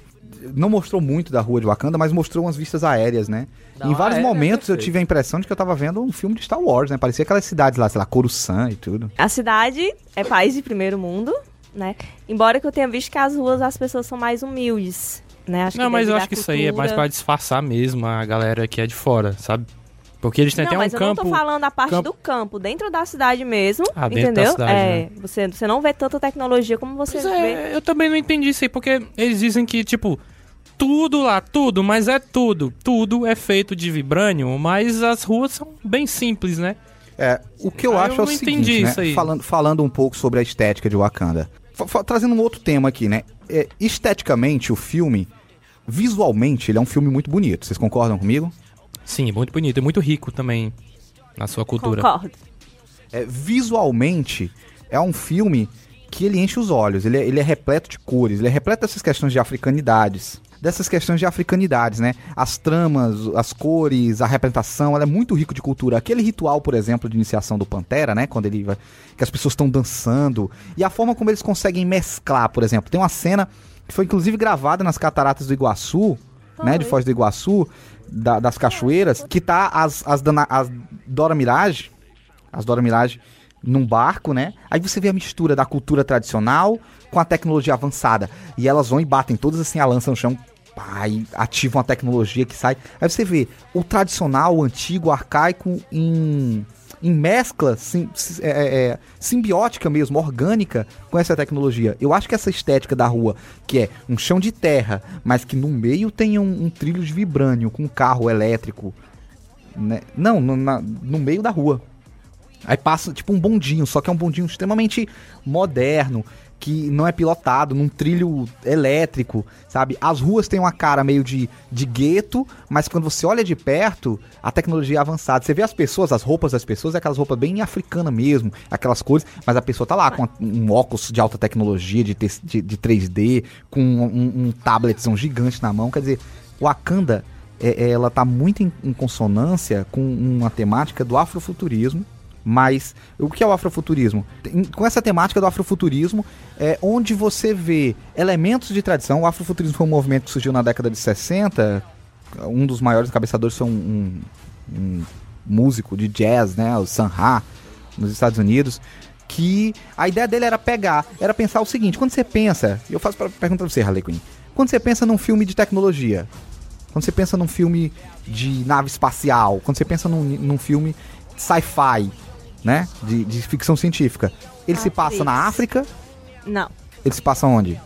não mostrou muito da rua de Wakanda, mas mostrou umas vistas aéreas, né? Não, em vários aérea é momentos eu perfeito. tive a impressão de que eu tava vendo um filme de Star Wars, né? Parecia aquelas cidades lá, sei lá, Coruscant e tudo. A cidade é país de primeiro mundo. né? Embora que eu tenha visto que as ruas as pessoas são mais humildes, né? Acho Não, que mas eu acho à que isso aí é mais cultura. pra disfarçar mesmo a galera que é de fora, sabe? Porque eles têm Não, até um mas eu campo. não tô falando da parte campo- do campo, dentro da cidade mesmo, Ah, dentro da entendeu? cidade, é, né? você, você não vê tanta tecnologia como você Pois vê. é, eu também não entendi isso aí, porque eles dizem que, tipo, tudo lá, tudo, mas é tudo. Tudo é feito de vibrânio, mas as ruas são bem simples, né? É, o que eu Ah, acho eu é o seguinte, entendi né? isso aí. Falando, falando um pouco sobre a estética de Wakanda. Fa- trazendo um outro tema aqui, né? É, esteticamente, o filme, visualmente, ele é um filme muito bonito. Vocês concordam comigo? Sim, é muito bonito, é muito rico também na sua cultura. Concordo. É, visualmente, é um filme que ele enche os olhos. Ele é, ele é repleto de cores, ele é repleto dessas questões de africanidades. Dessas questões de africanidades, né? As tramas, as cores, a representação, ela é muito rico de cultura. Aquele ritual, por exemplo, de iniciação do Pantera, né? Quando ele vai. que as pessoas estão dançando. E a forma como eles conseguem mesclar, por exemplo. Tem uma cena que foi inclusive gravada nas cataratas do Iguaçu, né? De Foz do Iguaçu, da- das cachoeiras, que tá as, as, dana- as Dora Mirage, as Dora Mirage num barco, né? Aí você vê a mistura da cultura tradicional com a tecnologia avançada. E elas vão e batem todas assim a lança no chão. Pá, e ativam a tecnologia que sai. Aí você vê o tradicional, o antigo, o arcaico em, em mescla sim- si- é, é, é, simbiótica mesmo, orgânica com essa tecnologia. Eu acho que essa estética da rua, que é um chão de terra, mas que no meio tem um, um trilho de vibrânio com um carro elétrico. né? Não, no, na- no meio da rua. Aí passa tipo um bondinho, só que é um bondinho extremamente moderno, que não é pilotado, num trilho elétrico, sabe? As ruas têm uma cara meio de, de gueto, mas quando você olha de perto, a tecnologia é avançada. Você vê as pessoas, as roupas das pessoas, é aquelas roupas bem africanas mesmo, aquelas cores, mas a pessoa tá lá com um óculos de alta tecnologia, de, de, de 3D, com um, um tabletzão gigante na mão. Quer dizer, o Wakanda, é- é, ela tá muito em, em consonância com uma temática do afrofuturismo, mas o que é o afrofuturismo? Com essa temática do afrofuturismo, é onde você vê elementos de tradição. O afrofuturismo foi um movimento que surgiu na década de 60. Um dos maiores cabeçadores foi um, um- um músico de jazz, né, o Sun Ra, nos Estados Unidos. Que a ideia dele era pegar, era pensar o seguinte: quando você pensa, eu faço pra, pergunta pra você, Harley Quinn, quando você pensa num filme de tecnologia, quando você pensa num filme de nave espacial, quando você pensa num, num filme sci-fi, né? De, de ficção científica. Ele se passa na África, Não. ele se passa onde?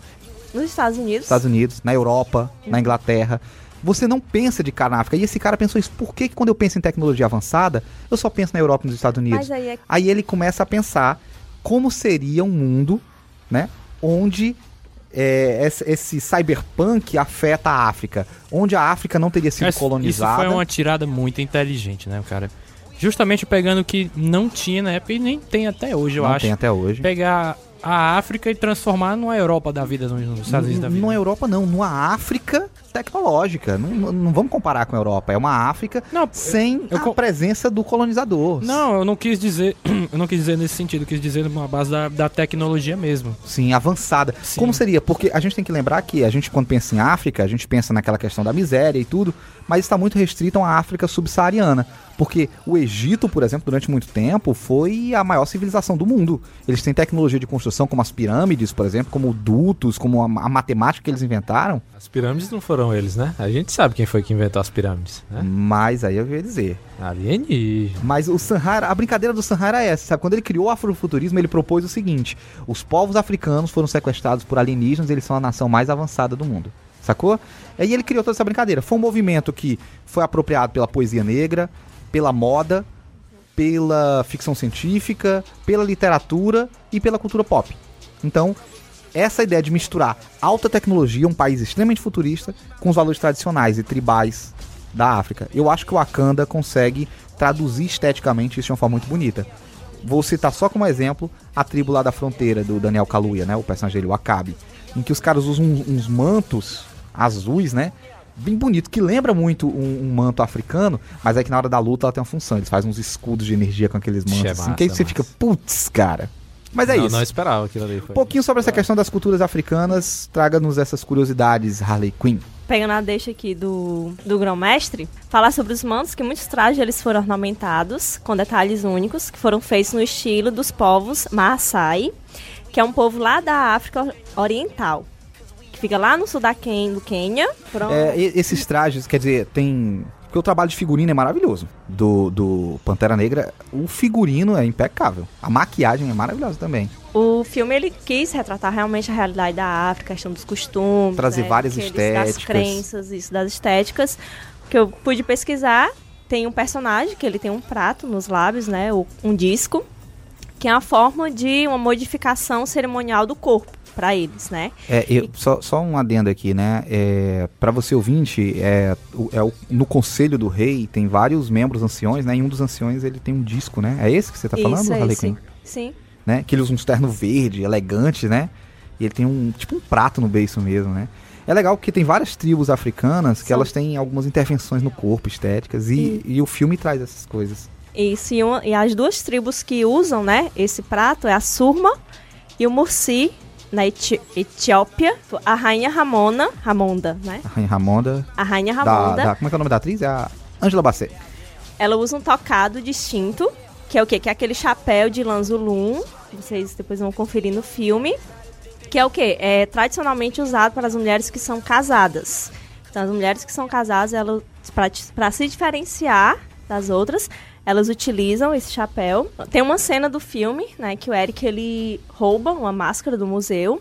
Nos Estados Unidos. Estados Unidos, na Europa, na Inglaterra. Você não pensa de cara na África. E esse cara pensou isso. Por que, que quando eu penso em tecnologia avançada, eu só penso na Europa e nos Estados Unidos? Mas aí é Aí ele começa a pensar como seria um mundo, né? Onde é, esse, esse cyberpunk afeta a África. Onde a África não teria sido Mas colonizada. Isso foi uma tirada muito inteligente, né, cara? Justamente pegando o que não tinha na época e nem tem até hoje, eu não acho. tem até hoje. Pegar a África e transformar numa Europa da vida, nos Estados Unidos da vida. Não é Europa, não. Numa África tecnológica. Não, não- vamos comparar com a Europa. É uma África Não, sem eu a co- presença do colonizador. Não, eu não quis dizer. Eu não quis dizer nesse sentido, eu quis dizer numa base da, da tecnologia mesmo. Sim, avançada. Sim. Como seria? Porque a gente tem que lembrar que a gente, quando pensa em África, a gente pensa naquela questão da miséria e tudo, mas está muito restrito a uma África subsaariana. Porque o Egito, por exemplo, durante muito tempo, foi a maior civilização do mundo. Eles têm tecnologia de construção, como as pirâmides, por exemplo, como dutos, como a, a matemática que eles inventaram. As pirâmides não foram eles, né? A gente sabe quem foi que inventou as pirâmides, né? Mas aí eu ia dizer. Alienígena. Mas o Sanhara, a brincadeira do Sanhara é essa, sabe? Quando ele criou o afrofuturismo, ele propôs o seguinte: os povos africanos foram sequestrados por alienígenas, eles são a nação mais avançada do mundo. Sacou? E aí ele criou toda essa brincadeira. Foi um movimento que foi apropriado pela poesia negra, pela moda, pela ficção científica, pela literatura e pela cultura pop. Então, essa ideia de misturar alta tecnologia, um país extremamente futurista, com os valores tradicionais e tribais da África. Eu acho que o Wakanda consegue traduzir esteticamente isso de uma forma muito bonita. Vou citar só como exemplo a tribo lá da fronteira do Daniel Kaluuya, né, o personagem dele, o Akabi, em que os caras usam uns, uns mantos azuis, né, bem bonito, que lembra muito um, um manto africano, mas é que na hora da luta ela tem uma função, eles fazem uns escudos de energia com aqueles mantos, Che, assim, que aí você massa. fica, putz, cara. Mas é não, isso. não esperava aquilo ali. Foi. Um pouquinho sobre essa questão das culturas africanas, traga-nos essas curiosidades, Harley Quinn. pegando a deixa aqui do, do grão-mestre, falar sobre os mantos, que muitos trajes eles foram ornamentados com detalhes únicos, que foram feitos no estilo dos povos Maasai. que é um povo lá da África Oriental. Que fica lá no sul da Ken, do Quênia. É, esses trajes, quer dizer, tem. Porque o trabalho de figurino é maravilhoso. Do, do Pantera Negra, o figurino é impecável. A maquiagem é maravilhosa também. O filme ele quis retratar realmente a realidade da África, a questão dos costumes, Trazer né, várias aqueles- estéticas. das crenças, isso das estéticas. Que eu pude pesquisar, tem um personagem que ele tem um prato nos lábios, né, um disco, que é a forma de uma modificação cerimonial do corpo para eles, né? É, eu- só, só um adendo aqui, né? É, para você ouvinte, é, é o- no Conselho do Rei tem vários membros anciões, né? E um dos anciões ele tem um disco, né? É esse que você tá falando, isso, é Harley. Quinn? Sim. Né? Que ele usa um terno verde, elegante, né? E ele tem um tipo um prato no beiço mesmo, né? É legal porque tem várias tribos africanas que São- elas têm algumas intervenções no corpo, estéticas, e, e o filme traz essas coisas. Isso, e, uma- e as duas tribos que usam, né, esse prato é a Surma e o Mursi, na Eti- Etiópia, a rainha Ramona, Ramonda, né? A Rainha Ramonda. A rainha Da, Ramonda, da- como é que é o nome da atriz? É a Angela Bassett. ela usa um tocado distinto, que é o quê? Que é aquele chapéu de lã zulum, vocês depois vão conferir no filme, que é o quê? É tradicionalmente usado para as mulheres que são casadas. Então, as mulheres que são casadas, elas, para se diferenciar das outras, elas utilizam esse chapéu. Tem uma cena do filme, né, que o Eric ele rouba uma máscara do museu.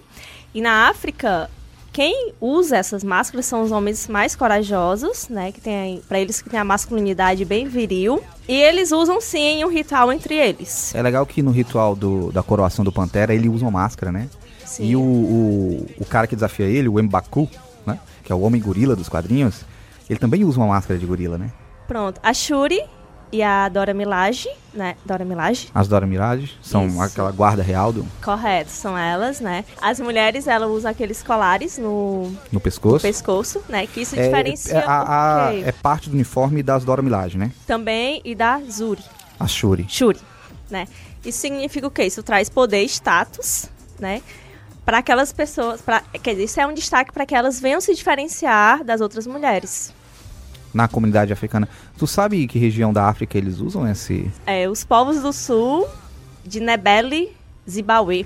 E na África, quem usa essas máscaras são os homens mais corajosos, né, que tem para eles que tem a masculinidade bem viril. E eles usam sim um ritual entre eles. É legal que no ritual do- da coroação do Pantera ele usa uma máscara, né? Sim. E o, o, o cara que desafia ele, o Mbaku, né? Que é o homem gorila dos quadrinhos, ele também usa uma máscara de gorila, né? Pronto, a Shuri e a Dora Milaje, né? Dora Milaje? As Dora Mirage são Isso. aquela guarda real do, Correto, são elas, né? As mulheres, elas usam aqueles colares no no pescoço. pescoço, né? Que isso É, diferencia é, a- a- é parte do uniforme das Dora Milaje, né? também e da Zuri, A Shuri. Shuri, né? Isso significa o quê? Isso traz poder e status, né? Para aquelas pessoas, pra, quer dizer, isso é um destaque para que elas venham se diferenciar das outras mulheres. Na comunidade africana. Tu sabe que região da África eles usam esse É, os povos do sul de Nebele, Zimbabwe,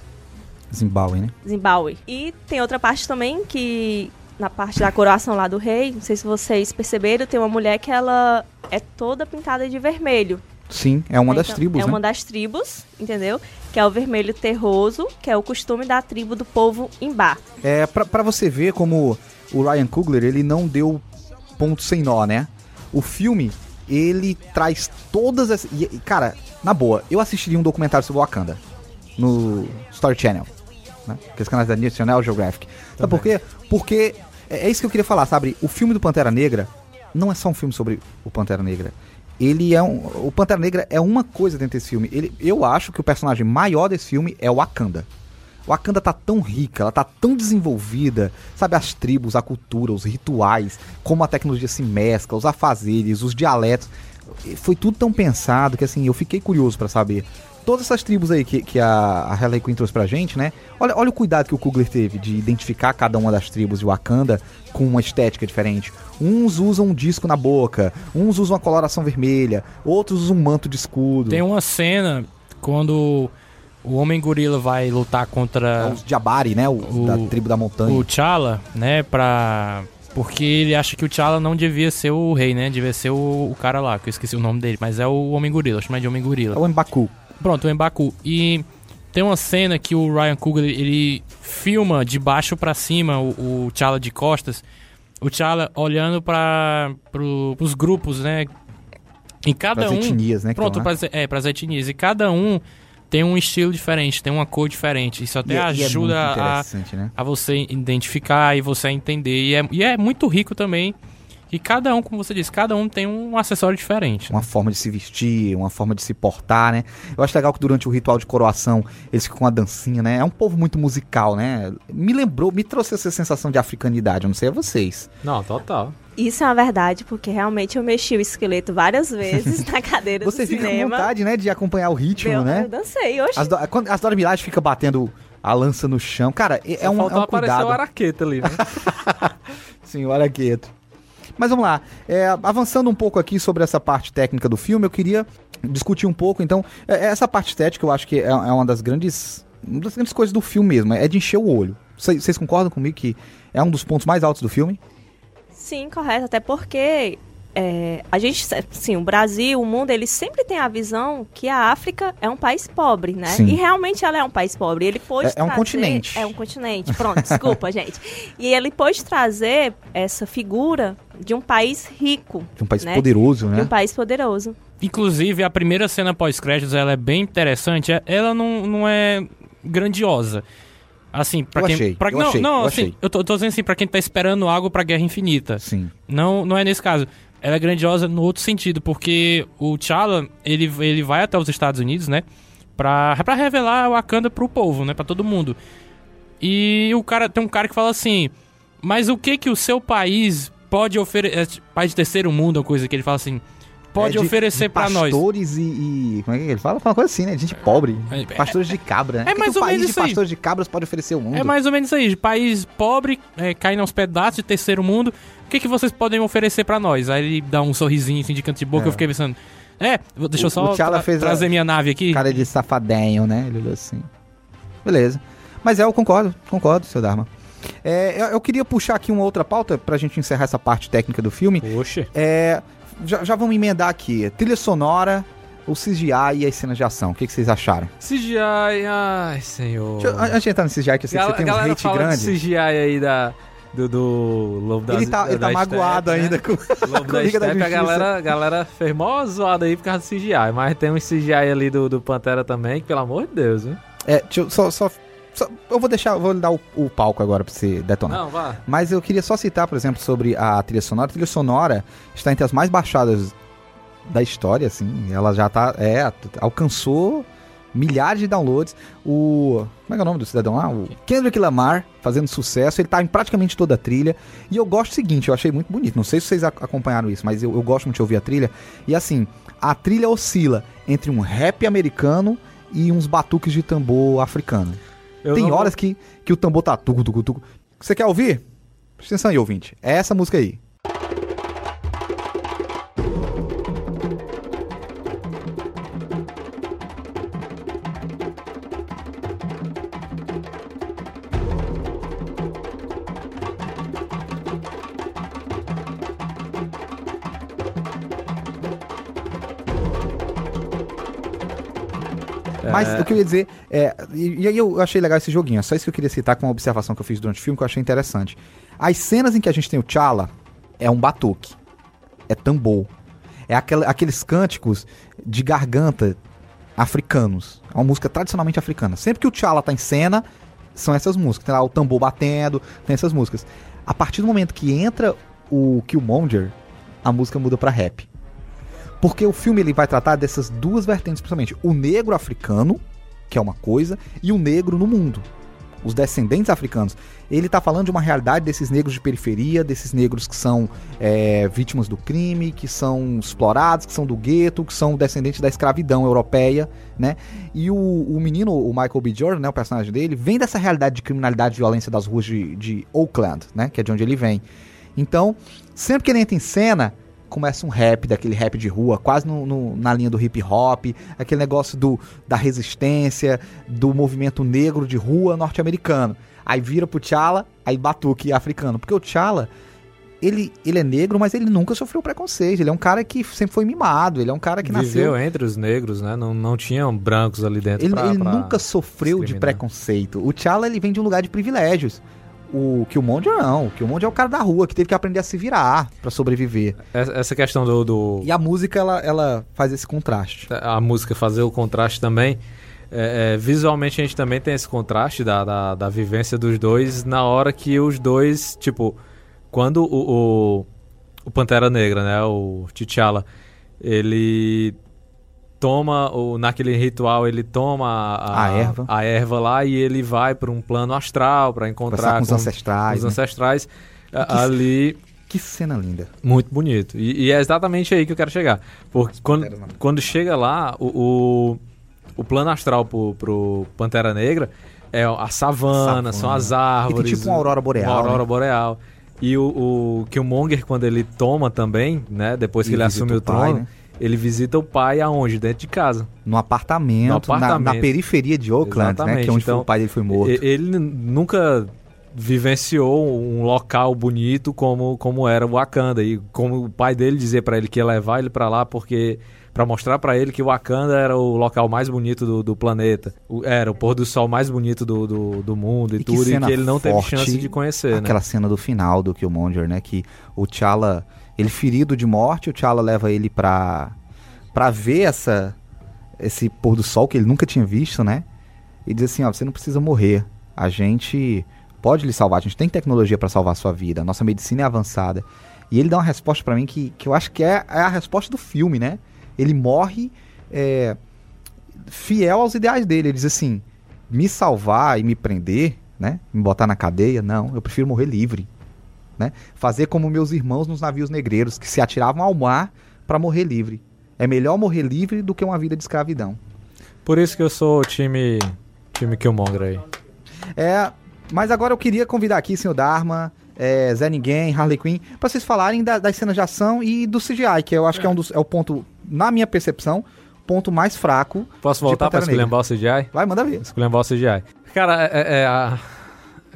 Zimbábue, né? Zimbabwe. E tem outra parte também que na parte da coroação lá do rei, não sei se vocês perceberam, tem uma mulher que ela é toda pintada de vermelho. Sim, é uma né? das Então, tribos, É né? uma das tribos, entendeu? Que é o vermelho terroso, que é o costume da tribo do povo Imbá. É, pra, pra você ver como o Ryan Coogler, ele não deu ponto sem nó, né? O filme, ele traz todas as... e- cara, na boa, eu assistiria um documentário sobre Wakanda no Story Channel, né? Aqueles canais da National Geographic. Sabe por quê? Porque é, é isso que eu queria falar, sabe? O filme do Pantera Negra não é só um filme sobre o Pantera Negra. Ele é um... O Pantera Negra é uma coisa dentro desse filme. Ele, eu acho que o personagem maior desse filme é o Wakanda. Wakanda tá tão rica, ela tá tão desenvolvida, sabe, as tribos, a cultura, os rituais, como a tecnologia se mescla, os afazeres, os dialetos. Foi tudo tão pensado que assim, eu fiquei curioso pra saber. Todas essas tribos aí que, que a, a Harley Quinn trouxe pra gente, né? Olha, olha o cuidado que o Kugler teve de identificar cada uma das tribos de Wakanda com uma estética diferente. Uns usam um disco na boca, uns usam uma coloração vermelha, outros usam um manto de escudo. Tem uma cena quando o Homem Gorila vai lutar É contra Os Jabari, né? O, O- da tribo da montanha. o T'Challa, né, pra... Porque ele acha que o T'Challa não devia ser o rei, né? Devia ser o, o cara lá, que eu esqueci o nome dele. Mas é o Homem Gorila, eu chamo de Homem Gorila. É o Mbaku. Pronto, o Mbaku. E tem uma cena que o Ryan Coogler, ele filma de baixo pra cima o, o T'Challa de costas. O T'Challa olhando para pro, pros grupos, né? Em cada Pras um... etnias, né? Pronto, pras, é, pras etnias. E cada um tem um estilo diferente, tem uma cor diferente. Isso até E é- e é ajuda a, né? a você identificar e você entender. E é, e é muito rico também. E cada um, como você disse, cada um tem um acessório diferente. né? Uma forma de se vestir, uma forma de se portar, né? Eu acho legal que durante o ritual de coroação eles ficam com a dancinha, né? É um povo muito musical, né? Me lembrou, me trouxe essa sensação de africanidade, eu não sei a vocês. Não, total. Isso é uma verdade, porque realmente eu mexi o esqueleto várias vezes na cadeira Você do fica com cinema. vontade, né, de acompanhar o ritmo, Eu, né? eu dancei, hoje. As, do, as Dora Milaje fica batendo a lança no chão. Cara, é, é um, é Faltou um aparecer cuidado. o Araqueta ali, né? Sim, olha aqui. Mas vamos lá. É, avançando um pouco aqui sobre essa parte técnica do filme, eu queria discutir um pouco. Então, é- essa parte estética eu acho que é, é uma das grandes uma das grandes coisas do filme mesmo, é de encher o olho. Vocês concordam comigo que é um dos pontos mais altos do filme? Sim, correto. Até porque é, a gente, sim, o Brasil, o mundo, ele sempre tem a visão que a África é um país pobre, né? Sim. E realmente ela é um país pobre. Ele pôde É- é um trazer- continente. É um continente. Pronto, desculpa, gente. E ele pôde trazer essa figura de um país rico, De um país Né? poderoso, de né? um país poderoso. Inclusive, a primeira cena pós-créditos, ela é bem interessante. É- Ela não, não é grandiosa. Assim, pra Eu quem... achei, pra- eu não, achei, não, eu assim, achei. eu tô, tô dizendo assim, pra quem tá esperando algo pra Guerra Infinita. Sim. Não, não é nesse caso. Ela é grandiosa no outro sentido, porque o T'Challa, ele, ele vai até os Estados Unidos, né? Pra, pra revelar o Wakanda pro povo, né? Pra todo mundo. E o cara tem um cara que fala assim: Mas o que que o seu país pode oferecer. País de terceiro mundo, uma coisa que ele fala assim. Pode É de- oferecer de pra nós. Pastores e, e- Como é que ele fala? Fala uma coisa assim, né? De gente pobre. É, é- pastores de cabra, né? é O que mais que o ou país menos de isso aí. pastores de cabras pode oferecer ao mundo. É mais ou menos isso aí. País pobre, é, caindo aos pedaços de terceiro mundo. O que, que vocês podem oferecer pra nós? Aí ele dá um sorrisinho assim de canto de boca. É. Eu fiquei pensando. É, deixa O- eu só o tra- fez a- trazer minha nave aqui. Cara de safadinho, né? Ele olhou assim. Beleza. Mas é, eu concordo, concordo, seu Dharma. É, eu, eu queria puxar aqui uma outra pauta pra gente encerrar essa parte técnica do filme. Poxa. É, já, já vamos emendar aqui. Trilha sonora, o CGI e as cenas de ação. O que, que vocês acharam? CGI, ai, senhor. Deixa antes de entrar no CGI, que eu sei que Gal- você tem um hate grande. de CGI aí da, do, do Lobo das Ele tá, ele tá da magoado Steppe, ainda né? com Lobo com da Liga da Steppe, a galera, a galera fez mó zoada aí por causa do CGI. Mas tem um CGI ali do, do Pantera também, que pelo amor de Deus, hein? É, deixa eu só, só, só- Eu vou deixar, vou lhe dar o, o palco agora pra você detonar. Não, vá. Mas eu queria só citar, por exemplo, sobre a trilha sonora. A trilha sonora está entre as mais baixadas da história, assim. Ela já tá. É, alcançou milhares de downloads. O. Como é que é o nome do cidadão lá? O Kendrick Lamar fazendo sucesso. Ele tá em praticamente toda a trilha. E eu gosto do seguinte, eu achei muito bonito. Não sei se vocês ac- acompanharam isso, mas eu, eu gosto muito de ouvir a trilha. E assim, a trilha oscila entre um rap americano e uns batuques de tambor africano. Eu Tem não horas que, que o tambor tá tuco, tuco, tuco. Você quer ouvir? Presta atenção aí, ouvinte. É essa música aí. Mas o que eu ia dizer é. E, e aí eu achei legal esse joguinho. É só isso que eu queria citar com uma observação que eu fiz durante o filme que eu achei interessante. As cenas em que a gente tem o T'Challa é um batuque. É tambor. É aquela- aqueles cânticos de garganta africanos. É uma música tradicionalmente africana. Sempre que o T'Challa tá em cena, são essas músicas. Tem lá o tambor batendo, tem essas músicas. A partir do momento que entra o Killmonger, a música muda pra rap. Porque o filme ele vai tratar dessas duas vertentes, principalmente. O negro africano, que é uma coisa, e o negro no mundo. Os descendentes africanos. Ele tá falando de uma realidade desses negros de periferia, desses negros que são é, vítimas do crime, que são explorados, que são do gueto, que são descendentes da escravidão europeia, né? E o, o menino, o Michael B. Jordan, né, o personagem dele, vem dessa realidade de criminalidade e violência das ruas de, de Oakland, né? Que é de onde ele vem. Então, sempre que ele entra em cena, começa um rap, daquele rap de rua, quase no, no- na linha do hip hop, aquele negócio do, da resistência, do movimento negro de rua norte-americano. Aí vira pro T'Challa, aí batuque africano. Porque o T'Challa, ele, ele é negro, mas ele nunca sofreu preconceito. Ele é um cara que sempre foi mimado, ele é um cara que Viveu nasceu... entre os negros, né? Não, não tinham brancos ali dentro Ele, pra- ele pra nunca sofreu de preconceito. O T'Challa, ele vem de um lugar de privilégios. O Killmonger não. O Killmonger é o cara da rua que teve que aprender a se virar pra sobreviver. Essa essa questão do, do- E a música, ela, ela faz esse contraste. a música fazer o contraste também. é, é, visualmente a gente também tem esse contraste da, da, da vivência dos dois na hora que os dois, tipo, quando o, o, o Pantera Negra, né, o T'Challa, ele toma, o, naquele ritual, ele toma a, A erva. a erva lá e ele vai para um plano astral para encontrar Conversar com os ancestrais, os né? ancestrais Que- ali Que cena linda. muito bonito. E, e é exatamente aí que eu quero chegar. Porque quando, quando chega lá, o, o, o plano astral pro, pro Pantera Negra é a savana, Savana. são as E árvores. tem tipo uma aurora boreal, Uma aurora né? boreal. E o, o Killmonger, quando ele toma também, né? Depois que E ele assume o o pai, trono, né? Ele visita o pai aonde? Dentro de casa. No apartamento, No na- apartamento. Na, periferia de Oakland, né? Exatamente, Que é onde então, o pai dele foi morto. Ele nunca vivenciou um local bonito como, como era o Wakanda. E como o pai dele dizia pra ele que ia levar ele pra lá porque para mostrar pra ele que o Wakanda era o local mais bonito do, do planeta. O- era o pôr do sol mais bonito do, do, do mundo e, E tudo. E que ele não teve chance de conhecer, Aquela né? cena do final do Killmonger, né? Que o T'Challa, ele ferido de morte, o T'Challa leva ele pra, pra ver essa, esse pôr do sol que ele nunca tinha visto, né? E diz assim, ó, você não precisa morrer. A gente pode lhe salvar, a gente tem tecnologia pra salvar a sua vida. A nossa medicina é avançada. E ele dá uma resposta pra mim que, que eu acho que é, é a resposta do filme, né? Ele morre é, fiel aos ideais dele. Ele diz assim: me salvar e me prender, né? Me botar na cadeia, não. Eu prefiro morrer livre, né? Fazer como meus irmãos nos navios negreiros que se atiravam ao mar pra morrer livre. É melhor morrer livre do que uma vida de escravidão. Por isso que eu sou o time, time Killmonger aí. É, mas agora eu queria convidar aqui, senhor Dharma, é, Zé Ninguém, Harley Quinn, pra vocês falarem da- das cenas de ação e do CGI, que eu acho que é um dos é o ponto, na minha percepção, ponto mais fraco. Posso voltar Negra. esculhambar o CGI? Vai, manda ver. Esculhambar o CGI. Cara, é, é- a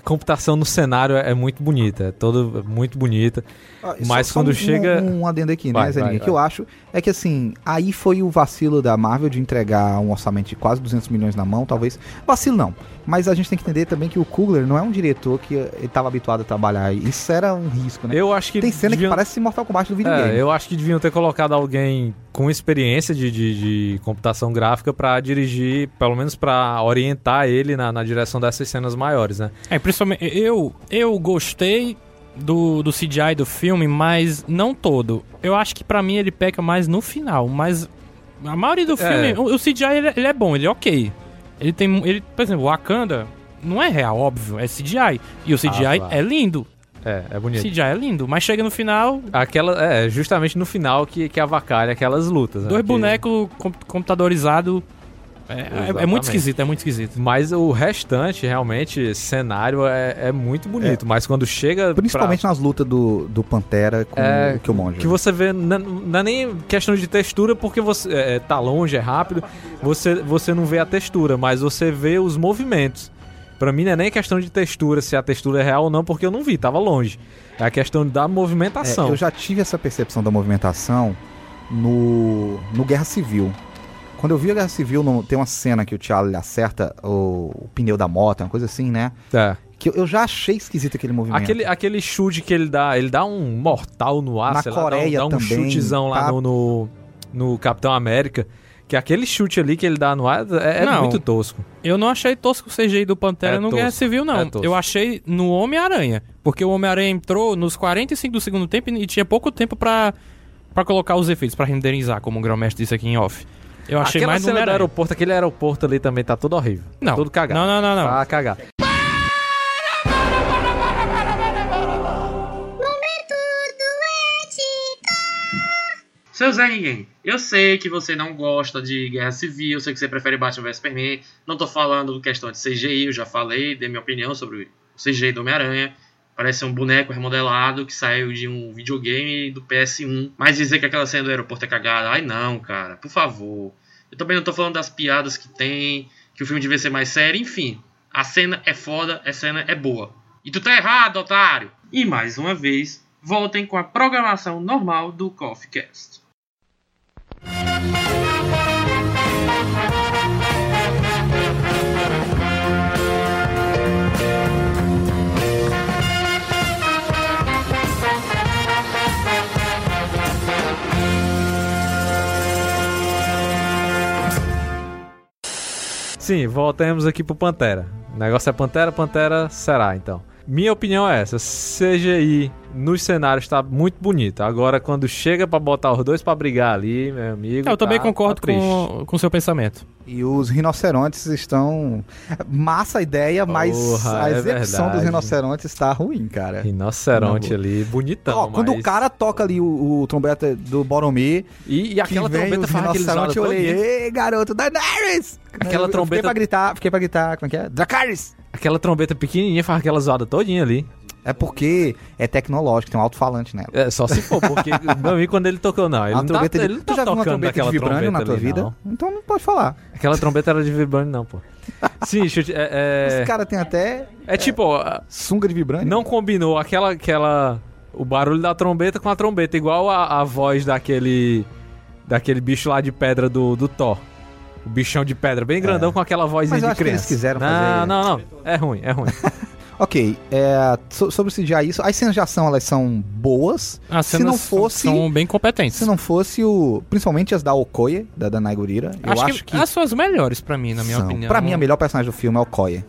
computação no cenário é muito bonita. É todo muito bonita. Ah, Mas só- quando só um, chega- Um, um adendo aqui, Vai, né, Zé vai, Ninguém? Que vai. eu acho é que, assim, aí foi o vacilo da Marvel de entregar um orçamento de quase 200 milhões na mão, talvez. Vacilo não. Mas a gente tem que entender também que o Coogler não é um diretor que ele estava habituado a trabalhar. Isso era um risco, né? Eu acho que Tem cena deviam- que parece Mortal Kombat do videogame. É, eu acho que deviam ter colocado alguém com experiência de, de, de computação gráfica pra dirigir, pelo menos pra orientar ele na, na direção dessas cenas maiores, né? É, principalmente, eu, eu gostei do, do CGI do filme, mas não todo. Eu acho que pra mim ele peca mais no final, mas a maioria do filme, É. o, o CGI ele, ele é bom, ele é ok. Ele tem, ele, por exemplo, o Wakanda não é real, óbvio, é CGI. E o CGI Ah, claro. é lindo. É, é bonito. CGI é lindo, mas chega no final, Aquela, é, justamente no final que, que avacalha aquelas lutas. né? dois Que- bonecos com- computadorizados. É, é- é muito esquisito, é muito esquisito. Mas o restante, realmente, cenário é, é muito bonito. Mas quando chega. Principalmente nas lutas do, do Pantera com É, o Killmonger. pra- que você vê. Não, não é nem questão de textura, porque você é, é, tá longe, é rápido. Você, você não vê a textura, mas você vê os movimentos. Pra mim não é nem questão de textura, se a textura é real ou não, porque eu não vi, tava longe. É a questão da É, movimentação. eu já tive essa percepção da movimentação no, no Guerra Civil. Quando eu vi a Guerra Civil, no- tem uma cena que o T'Challa acerta o, o pneu da moto, uma coisa assim, né? É. Que eu, eu já achei esquisito aquele movimento. Aquele, aquele chute que ele dá, ele dá um mortal no ar, Na sei lá, dá um- Coreia dá um, também, chutezão lá tá? no, no, no Capitão América. Que aquele chute ali que ele dá no ar é, é Não. muito tosco. Eu não achei tosco o CGI do Pantera É no tosco, Guerra Civil, não. é eu achei no Homem-Aranha. Porque o Homem-Aranha entrou nos 45 do segundo tempo e tinha pouco tempo pra, pra colocar os efeitos, pra renderizar, como o Grão-Mestre disse aqui em off. Eu achei Aquela mais cena do aeroporto, aquele aeroporto ali também tá todo horrível. Não. Todo cagado. Não, não, não, não. Tá cagado. Seu Zé Ninguém, eu sei que você não gosta de Guerra Civil, eu sei que você prefere Batman vs Superman. Não tô falando questão de CGI, eu já falei, dei minha opinião sobre o CGI do Homem-Aranha. Parece um boneco remodelado que saiu de um videogame do PS1. Mas dizer que aquela cena do aeroporto é cagada, ai não, cara, por favor. Eu também não tô falando das piadas que tem, que o filme devia ser mais sério, enfim. A cena é foda, a cena é boa. E tu tá errado, otário! E mais uma vez, voltem com a programação normal do Coffee Sim, voltemos aqui pro Pantera. O negócio é Pantera, Pantera será, então. Minha opinião é essa. CGI nos cenários tá muito bonito. Agora, quando chega pra botar os dois pra brigar ali, meu amigo. Eu também tá- concordo tá com com o seu pensamento. E os rinocerontes estão. Massa a ideia, mas Porra, a é execução dos verdade. rinocerontes tá ruim, cara. Rinoceronte ali, bonitão. Ó, quando mas- o cara toca ali o, o trombeta do Boromir, E, e aquela que vem trombeta rinocerontes, eu olhei, ei, garoto, Daenerys! Aquela Eu- eu trombeta- Fiquei pra gritar, fiquei pra gritar, como é que é? Dracarys! Aquela trombeta pequenininha faz aquela zoada todinha ali. É porque é tecnológico, tem um alto-falante nela. É, só se for, porque pra mim quando ele tocou, não. Ele A não tá, trombeta de- ele tu tá já viu uma trombeta de vibrânio na tua ali, vida? não. Então não pode falar. Aquela trombeta era de vibrânio, não, pô. Sim, te- é, Esse é, cara tem até é tipo, ó, sunga de vibrânio. não combinou aquela, aquela. O barulho da trombeta com a trombeta, igual a, a voz daquele. Daquele bicho lá de pedra do, do Thor. O bichão de pedra, bem grandão, com aquela vozinha de acho que eles criança. quiseram não, fazer- Não, não, É ruim, é ruim. Ok, é, so- sobre CGI, isso, as cenas de ação elas são boas. As se cenas não fosse, são bem competentes. se não fosse o, principalmente as da Okoye, da da Naigurira, eu acho, acho, que, as suas melhores pra mim, na minha são. opinião. Pra mim a melhor personagem do filme é o Okoye.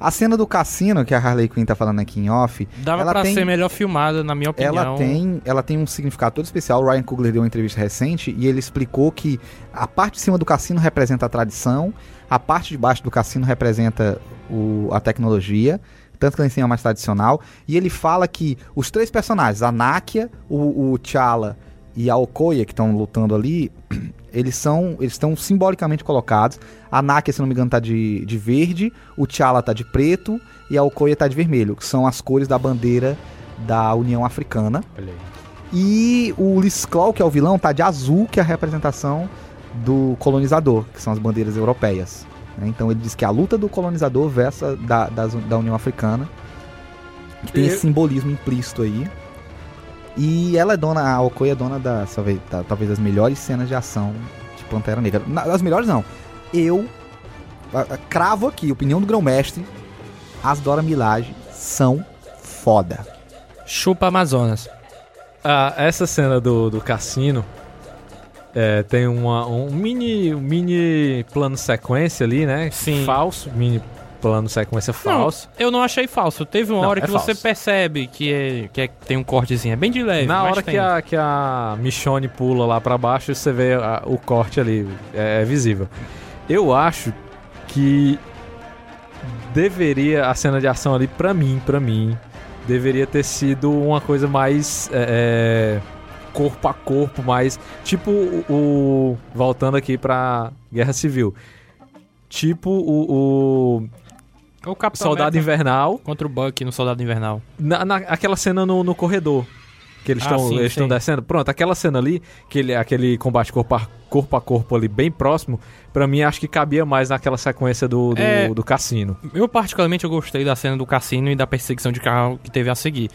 A cena do cassino que a Harley Quinn tá falando aqui em off, Dava ela pra tem- ser melhor filmada, na minha opinião. ela tem, ela tem um significado todo especial. O Ryan Coogler deu uma entrevista recente e ele explicou que a parte de cima do cassino representa a tradição, a parte de baixo do cassino representa o- a tecnologia, tanto que lá em cima é mais tradicional. E ele fala que os três personagens, a Nakia, o, o T'Challa e a Okoye, que estão lutando ali, eles são eles estão simbolicamente colocados. A Nakia, se não me engano, tá de, de verde, o T'Challa tá de preto e a Okoye tá de vermelho, que são as cores da bandeira da União Africana. E o Lisclaw, que é o vilão, tá de azul, que é a representação do colonizador, que são as bandeiras europeias. né? Então ele diz que a luta do colonizador versus da, das- da União Africana. Que tem E- esse simbolismo implícito aí. E ela é dona, a Okoye é dona da, talvez, da- talvez das melhores cenas de ação de Pantera Negra. Na- as melhores não. Eu a- a- cravo aqui, opinião do grão-mestre, as Dora Milaje são foda. Chupa Amazonas. Ah, essa cena do, do cassino é, tem uma, um mini, um mini plano sequência ali, né? Sim. Falso, mini plano sequência falso. Não, eu não achei falso. Teve uma Não, hora é que você falso. percebe que, é, que é- tem um cortezinho. É bem de leve. Na hora tem. que a, que a Michonne pula lá pra baixo, você vê a- o corte ali, é, é visível. Eu acho que deveria, a cena de ação ali, pra mim, pra mim, deveria ter sido uma coisa mais é, é, corpo a corpo, mais tipo o, o- voltando aqui pra Guerra Civil, tipo o, O o Capitão Soldado América Invernal, contra o Buck no Soldado Invernal. na, na- aquela cena no, no corredor. Que eles Ah, estão sim, eles estão sim. descendo. Pronto, aquela cena ali, que ele, aquele combate corpo a, corpo a corpo ali bem próximo, pra mim acho que cabia mais naquela sequência do, do, É. do cassino. Eu, particularmente, eu gostei da cena do cassino e da perseguição de carro que teve a seguir.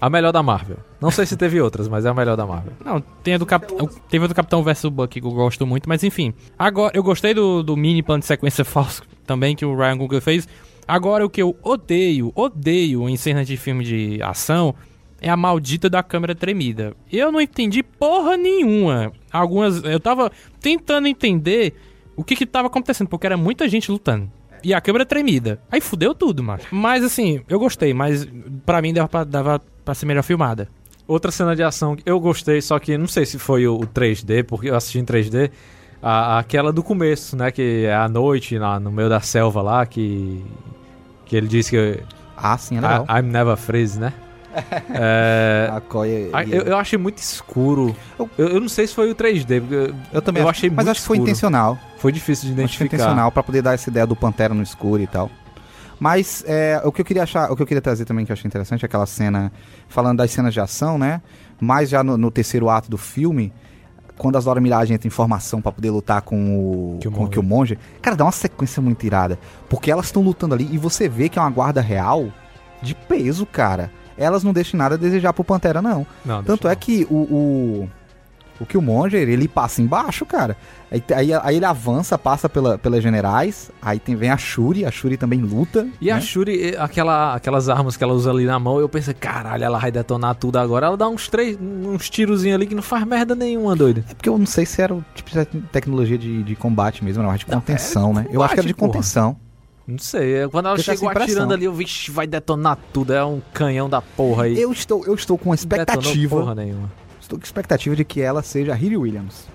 A melhor da Marvel. Não sei se teve outras, mas é a melhor da Marvel. Não, tem a do Cap... teve a do Capitão versus Buck que eu gosto muito, mas enfim. Agora, eu gostei do, do mini plano de sequência falso também que o Ryan Coogler fez. Agora, o que eu odeio, odeio em cenas de filme de ação é a maldita da câmera tremida. Eu não entendi porra nenhuma. Algumas. Eu tava tentando entender o que que tava acontecendo, porque era muita gente lutando. E a câmera tremida. Aí fudeu tudo, mano. Mas assim, eu gostei, mas pra mim dava pra, dava pra ser melhor filmada. Outra cena de ação que eu gostei, só que não sei se foi o, o 3D, porque eu assisti em 3D. A- aquela do começo, né? Que é à noite, lá no meio da selva lá, que. Que ele disse que. Ah, sim, é legal. I, I'm never freeze, né? é, a eu, eu achei muito escuro. Eu- Eu, não sei se foi o 3D, porque eu, eu também eu acho- achei Mas acho que foi escuro. intencional. Foi difícil de Acho que foi identificar. intencional pra poder dar essa ideia do Pantera no escuro e tal. Mas é, o que eu queria achar, o que eu queria trazer também que eu achei interessante é aquela cena falando das cenas de ação, né? Mas já no, no terceiro ato do filme, quando as Dora Milaje entram em formação pra poder lutar com o com o Killmonger. Killmonger, cara, dá uma sequência muito irada, porque elas estão lutando ali e você vê que é uma guarda real de peso, cara. Elas não deixam nada a desejar pro Pantera não. Não, Tanto é que o, o, o Killmonger, ele passa embaixo, cara. Aí, aí, aí ele avança, passa pela, pelas generais. Aí tem, vem a Shuri, a Shuri também luta. E a né? Shuri, eh, aquela, aquelas armas que ela usa ali na mão, eu pensei, caralho, ela vai detonar tudo agora. Ela dá uns três, uns tirozinhos ali que não faz merda nenhuma, doido. É porque eu não sei se era o tipo de tecnologia de, de combate mesmo, não, mas de Não, contenção, é né? Eu acho que era de combate, porra. contenção. Não sei, é quando ela chegou atirando ali, eu vi, "Ixi, vai detonar tudo, é um canhão da porra aí. Eu estou, eu estou com uma Detonou expectativa. porra nenhuma. Estou com expectativa de que ela seja a Riri Williams.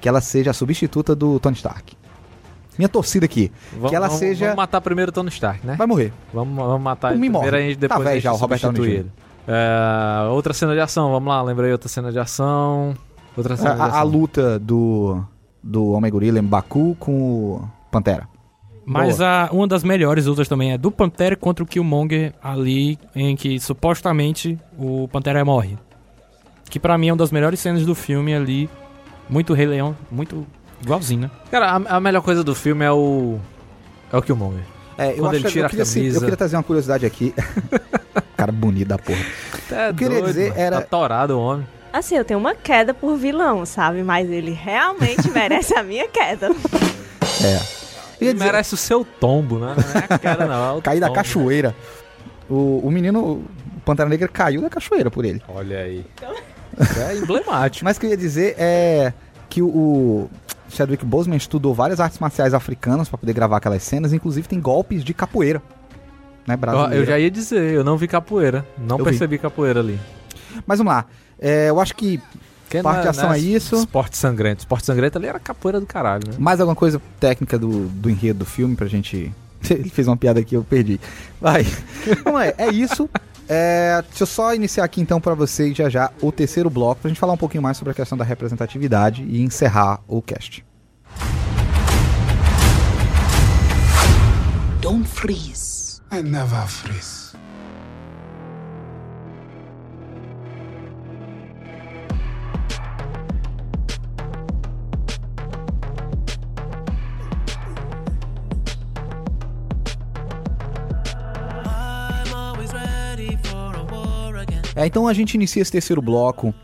Que ela seja a substituta do Tony Stark. Minha torcida aqui. Vamos, ela vamos- seja- Vamos matar primeiro o Tony Stark, né? Vai morrer. Vamos, vamos matar ele primeiro morre. a gente depois Tá velho a já, o Robert Downey Jr. É, outra cena de ação, vamos lá, lembrei outra cena de ação. Outra cena de A, a ação. luta do, do Homem Gorila em Baku com o Pantera. Mas a, uma das melhores lutas também é do Pantera contra o Killmonger ali, em que supostamente o Pantera morre. Que pra mim é uma das melhores cenas do filme ali. Muito Rei Leão, muito igualzinho, né? Cara, a, a melhor coisa do filme é o. É o Killmonger. É, eu, Quando acho, ele tira eu, a queria, eu camisa. queria trazer uma curiosidade aqui. Cara bonito da porra. É Eu queria dizer, mano. era- Tá torado o homem. Assim, eu tenho uma queda por vilão, sabe? Mas ele realmente merece a minha queda. É. Eu Ele dizer, merece o seu tombo, né? Não é a queda, não. É cair da tombo. cachoeira. O, o menino, o Pantera Negra caiu da cachoeira por ele. Olha aí. É emblemático. Mas o que eu ia dizer é que o, Chadwick Boseman estudou várias artes marciais africanas pra poder gravar aquelas cenas, inclusive tem golpes de capoeira. Né, Eu, brasileira. eu já ia dizer, eu não vi capoeira. Não Eu vi. percebi capoeira ali. Mas vamos lá. É, eu acho que Porque Parte de ação é isso. Esporte sangrento. Esporte sangrento ali era capoeira do caralho, né? mais alguma coisa técnica do, do enredo do filme pra gente. Ele fez uma piada aqui, eu perdi. Vai. Vamos lá, é isso. É, deixa eu só iniciar aqui então pra vocês já já o terceiro bloco pra gente falar um pouquinho mais sobre a questão da representatividade e encerrar o cast. Don't freeze. I never freeze. É, então a gente inicia esse terceiro bloco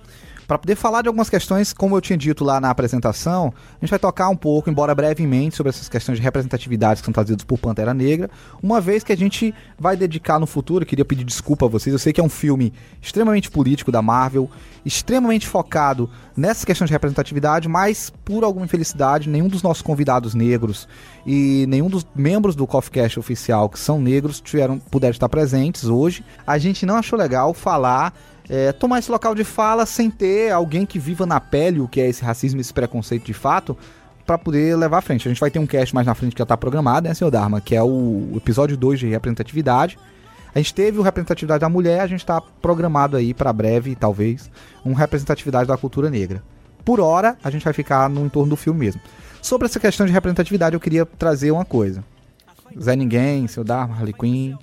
para poder falar de algumas questões, como eu tinha dito lá na apresentação, a gente vai tocar um pouco, embora brevemente, sobre essas questões de representatividade que são trazidas por Pantera Negra, uma vez que a gente vai dedicar no futuro, queria pedir desculpa a vocês, eu sei que é um filme extremamente político da Marvel, extremamente focado nessas questões de representatividade, mas por alguma infelicidade, nenhum dos nossos convidados negros e nenhum dos membros do Coffee Cash oficial que são negros tiveram, puderam estar presentes hoje. A gente não achou legal falar é, tomar esse local de fala sem ter alguém que viva na pele o que é esse racismo, esse preconceito de fato, para poder levar à frente. A gente vai ter um cast mais na frente que já tá programado, né, senhor Dharma? Que é o episódio 2 de representatividade. A gente teve o representatividade da mulher, a gente tá programado aí para breve, talvez, um representatividade da cultura negra. Por hora, a gente vai ficar no entorno do filme mesmo. Sobre essa questão de representatividade, eu queria trazer uma coisa. Zé Ninguém, senhor Dharma, Harley Quinn,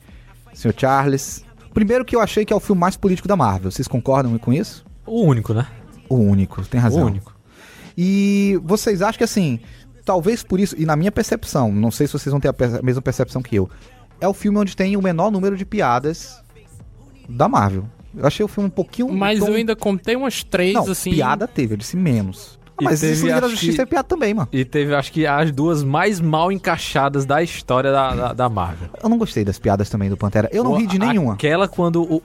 senhor Charles. Primeiro que eu achei que é o filme mais político da Marvel. Vocês concordam com isso? O único, né? O único, tem razão. O único. E vocês acham que assim, talvez por isso, e na minha percepção, não sei se vocês vão ter a mesma percepção que eu, é o filme onde tem o menor número de piadas da Marvel. Eu achei o filme um pouquinho. Mas tom- eu ainda contei umas três, Não, assim. piada teve, eu disse menos. Mas teve, isso Liga da Justiça que- é piada também, mano. E teve, acho que, as duas mais mal encaixadas da história da, da, da Marvel. Eu não gostei das piadas também do Pantera. Eu não ri de A- nenhuma. Aquela quando o,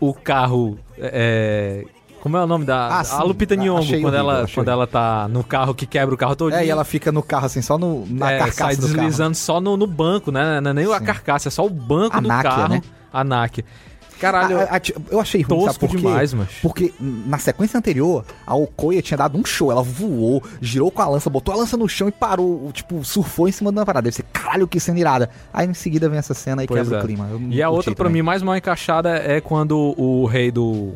o, o carro. É, como é o nome da. Ah, sim. a Lupita Nyong'o, quando, horrível, ela, quando ela tá no carro que quebra o carro todo. É, e ela fica no carro assim, só no, na é, carcaça sai do carro. deslizando só no, no banco, né? Não é nem a Sim. carcaça, é só o banco A do náquia, carro. né? A NAC. Caralho, A- a- a- eu achei ruim, tosco sabe por quê? demais, mas. Porque na sequência anterior, a Okoye tinha dado um show. Ela voou, girou com a lança, botou a lança no chão e parou. Tipo, surfou em cima de uma parada. Deve ser, caralho, que cena irada. Aí em seguida vem essa cena e Pois quebra é. o clima. Eu E a outra, pra também. mim, mais mal encaixada é quando o rei do.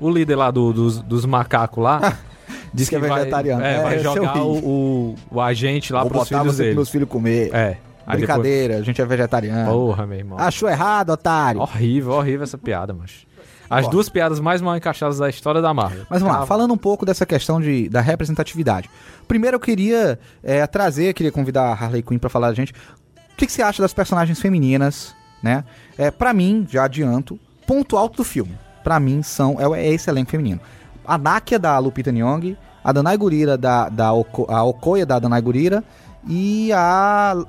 O líder lá do- dos, dos macacos lá. Diz que é vai- vegetariano. É, vai esse eu jogar o, o, o agente lá Vou pros filhos dele. meus filhos comer. É. Aí Brincadeira, a gente é vegetariano. depois- Porra, meu irmão. Achou errado, otário. Horrível, horrível essa piada, mas. As duas piadas mais mal encaixadas da história da Marvel. Mas vamos lá, falando um pouco dessa questão de, da representatividade. Primeiro eu queria é, trazer, queria convidar a Harley Quinn pra falar a gente. O que, que você acha das personagens femininas, né? É, pra mim, já adianto, ponto alto do filme. Pra mim, são é, é esse elenco feminino. A Nakia da Lupita Nyong'o, a Danai Gurira da, da Oko, a Okoye da Danai Gurira e a,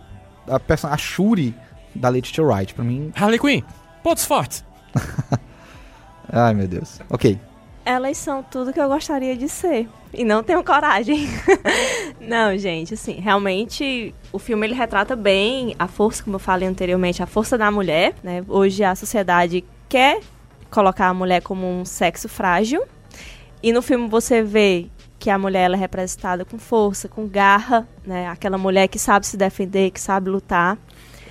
a, perso- a Shuri da Letitia Wright. Pra mim, Harley Quinn, pontos fortes. ai meu Deus. Ok. Elas são tudo que eu gostaria de ser. E não tenho coragem. não, gente, assim, realmente o filme ele retrata bem a força, como eu falei anteriormente, a força da mulher, né? Hoje a sociedade quer colocar a mulher como um sexo frágil. E no filme você vê que a mulher ela é representada com força, com garra, né? Aquela mulher que sabe se defender, que sabe lutar.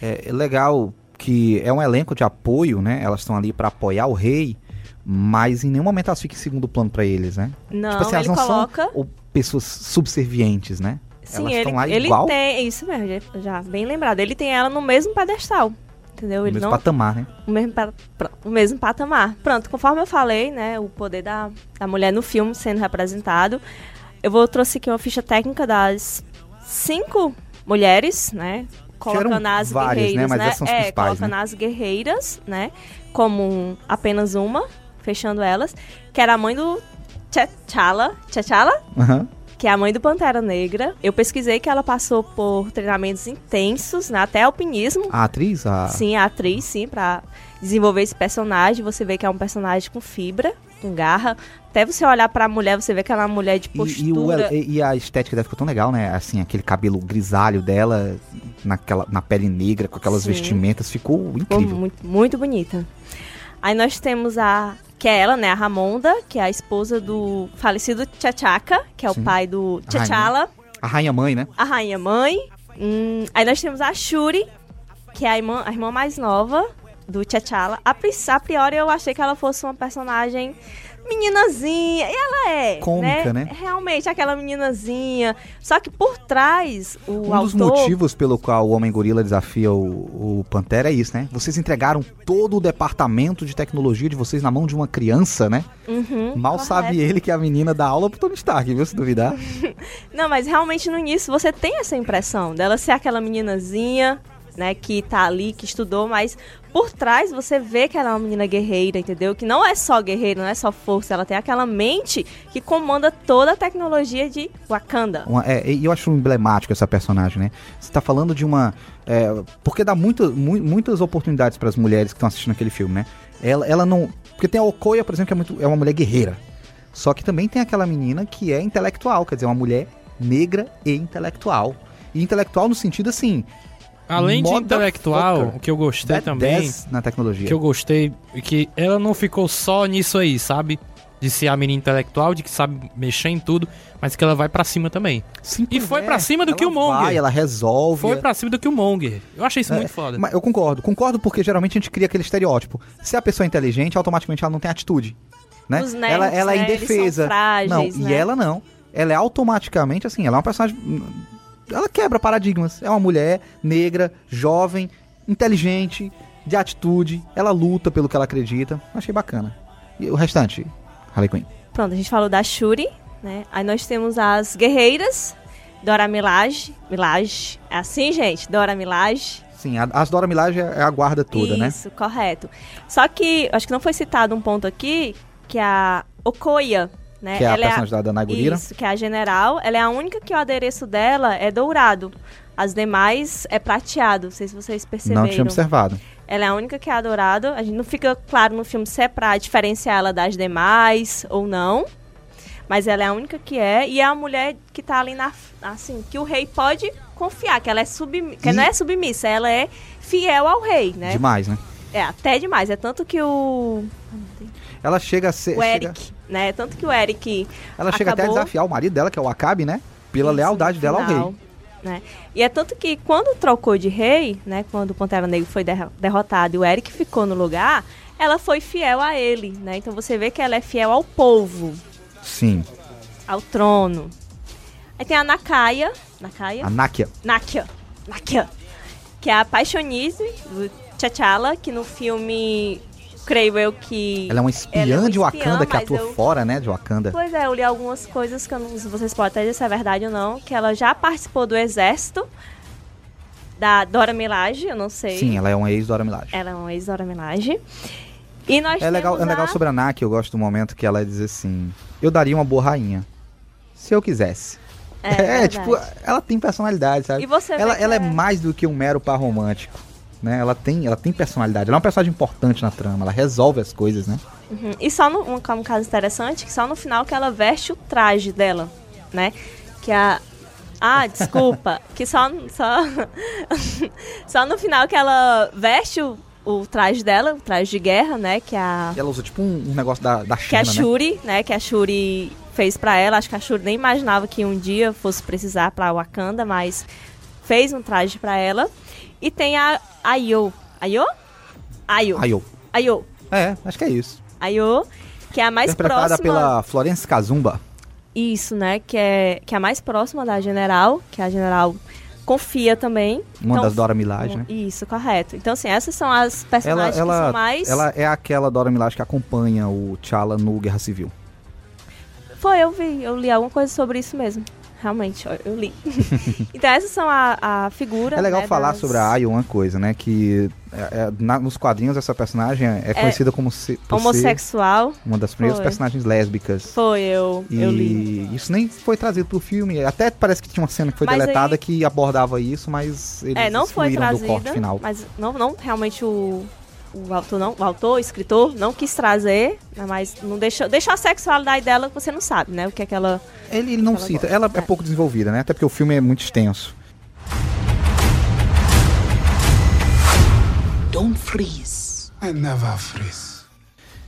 É é legal que é um elenco de apoio, né? Elas estão ali pra apoiar o rei, mas em nenhum momento elas ficam em segundo plano pra eles, né? Não, tipo assim, elas não coloca são pessoas subservientes, né? Sim, Elas ele, estão lá ele igual? tem. Isso mesmo, já bem lembrado. Ele tem ela no mesmo pedestal. Entendeu? Ele mesmo não. patamar, né? O mesmo, pa- o mesmo patamar. Pronto, conforme eu falei, né? O poder da, da mulher no filme sendo representado. Eu vou trouxe aqui uma ficha técnica das cinco mulheres, né? Colocando as várias, né? guerreiras, Mas né? essas são as é, principais, colocando né? as guerreiras, né? Como apenas uma, fechando elas. Que era a mãe do T'Challa. T'Challa? Aham. Que é a mãe do Pantera Negra. Eu pesquisei que ela passou por treinamentos intensos, né, até alpinismo. A atriz, a... Sim, a atriz, sim, pra desenvolver esse personagem. Você vê que é um personagem com fibra, com garra. Até você olhar pra mulher, você vê que ela é uma mulher de E, e, o- postura. e- a estética dela ficou tão legal, né? Assim, aquele cabelo grisalho dela, naquela, na pele negra, com aquelas Sim. vestimentas, ficou Ficou incrível. muito, muito bonita. Aí nós temos a. Que é ela, né? A Ramonda, que é a esposa do falecido T'Chaka, que é Sim. o pai do A rainha. T'Challa. A rainha mãe, né? a rainha mãe. Hum, aí nós temos a Shuri, que é a irmã, a irmã mais nova do T'Challa. A, a priori eu achei que ela fosse uma personagem meninazinha. E ela é. Cômica, né? Realmente, aquela meninazinha. Só que por trás, o Um dos autor. motivos pelo qual o Homem-Gorila desafia o, o Pantera é isso, né? Vocês entregaram todo o departamento de tecnologia de vocês na mão de uma criança, né? Uhum, Mal correto. sabe ele que a menina dá aula pro Tony Stark, viu? Se duvidar. Não, mas realmente no início você tem essa impressão dela ser aquela meninazinha, né, que tá ali, que estudou, mas por trás você vê que ela é uma menina guerreira, entendeu? Que não é só guerreira, não é só força, ela tem aquela mente que comanda toda a tecnologia de Wakanda. Uma- é, eu acho emblemático essa personagem, né? Você tá falando de uma. é, porque dá muito, mu- muitas oportunidades para as mulheres que estão assistindo aquele filme, né? Ela, ela não. Porque tem a Okoya, por exemplo, que é, muito, é uma mulher guerreira. Só que também tem aquela menina que é intelectual, quer dizer, uma mulher negra e intelectual. E intelectual no sentido assim. Além de intelectual, o que eu gostei badass também, na tecnologia. que eu gostei, é que ela não ficou só nisso aí, sabe? De ser a menina intelectual, de que sabe mexer em tudo, mas que ela vai pra cima também. Sim, E foi é. pra cima do Ela Killmonger. Vai, ela resolve. Foi pra cima do Killmonger. Eu achei isso É, muito foda. Mas eu concordo. Concordo porque geralmente a gente cria aquele estereótipo. Se a pessoa é inteligente, automaticamente ela não tem atitude. Né? Os nerds, ela, ela é né, eles são indefesa. frágeis, não, né? e ela não. Ela é automaticamente assim, ela é uma personagem. Ela quebra paradigmas. É uma mulher negra, jovem, inteligente, de atitude. Ela luta pelo que ela acredita. Achei bacana. E o restante, Harley Quinn. Pronto, a gente falou da Shuri, né? Aí nós temos as guerreiras, Dora Milaje, Milaje, é assim, gente? Dora Milaje. Sim, a, as Dora Milaje é a guarda toda, né? Isso, correto. Só que, acho que não foi citado um ponto aqui, que a Okoya, né? Que é a ela personagem da Danai Gurira. Isso, que é a general. Ela é a única que o adereço dela é dourado. As demais é prateado. Não sei se vocês perceberam. Não tinha observado. Ela é a única que é dourado. A gente não fica claro no filme se é pra diferenciar ela das demais ou não. Mas ela é a única que é. E é a mulher que tá ali na. Assim, que o rei pode confiar, que ela é submissa. Que não é submissa, ela é fiel ao rei, né? Demais, né? É, até demais. É tanto que o. Ela chega a ser. O chega- Eric, né? Tanto que o Eric. ela chega até a acabou- desafiar o marido dela, que é o Acabe, né? Pela Isso, lealdade dela ao rei. Né? E é tanto que quando trocou de rei, né, quando o Pantera Negro foi derro- derrotado e o Eric ficou no lugar, ela foi fiel a ele, né? Então você vê que ela é fiel ao povo, Sim. ao trono. Aí tem a Nakaya, Nakaya, A Nakia. Nakia, Nakia, que é a apaixonise do T'Challa, que no filme creio eu que Ela é uma espiã é uma de espiã, Wakanda que atua eu- fora, né? De Wakanda. Pois é, eu li algumas coisas que não vocês podem até dizer se é verdade ou não, que ela já participou do exército da Dora Milaje, eu não sei. Sim, ela é uma ex-Dora Milaje. Ela é uma ex-Dora Milaje. E nós É legal, é temos legal a... sobre a Naki, eu gosto do momento que ela diz assim: Eu daria uma boa rainha. Se eu quisesse. É, É, tipo, ela tem personalidade, sabe? E você ela ela é... é- mais do que um mero par romântico. Né? Ela, tem, ela tem personalidade. Ela é uma personagem importante na trama. Ela resolve as coisas, né? Uhum. E só no, um, um caso interessante, que só no final que ela veste o traje dela, né? Que a... Ah, desculpa. que só, só, só no final que ela veste o, o traje dela, o traje de guerra, né? Que a... E ela usa tipo um, um negócio da, da que a né? Shuri, né? Que a Shuri fez pra ela. Acho que a Shuri nem imaginava que um dia fosse precisar pra Wakanda, mas fez um traje pra ela. E tem a Ayo. Ayo? Ayo. Ayo. Ayo. É, acho que é isso. Ayo, que é a mais Interpretada próxima. pela Florence Kazumba. Isso, né? Que é, que é a mais próxima da General, que a General confia também. Uma Então, das Dora Milaje, né? Isso, correto. Então, assim, essas são as Ela, personagens que ela, são mais. ela é aquela Dora Milaje que acompanha o T'Challa no Guerra Civil. Foi, eu vi, eu li alguma coisa sobre isso mesmo. Realmente, ó, eu li. então, essas são a, a figura. É legal né, falar das- sobre a Ayo uma coisa, né? Que é- é- na- nos quadrinhos essa personagem é conhecida como se, Homossexual. uma das primeiras Foi. personagens lésbicas. Foi, eu, E eu li. isso nem foi trazido pro filme. Até parece que tinha uma cena que foi Mas deletada aí- que abordava isso, mas eles É, não foi excluíram do corte trazida, final. mas não, não realmente o, o autor, não, o autor, o escritor, não quis trazer, né, mas não deixou, deixou a sexualidade dela que você não sabe, né? O que é que ela. Ele, ele não Ela cita. gosta, Ela é é. pouco desenvolvida, né? Até porque o filme é muito extenso. Don't freeze. I never freeze.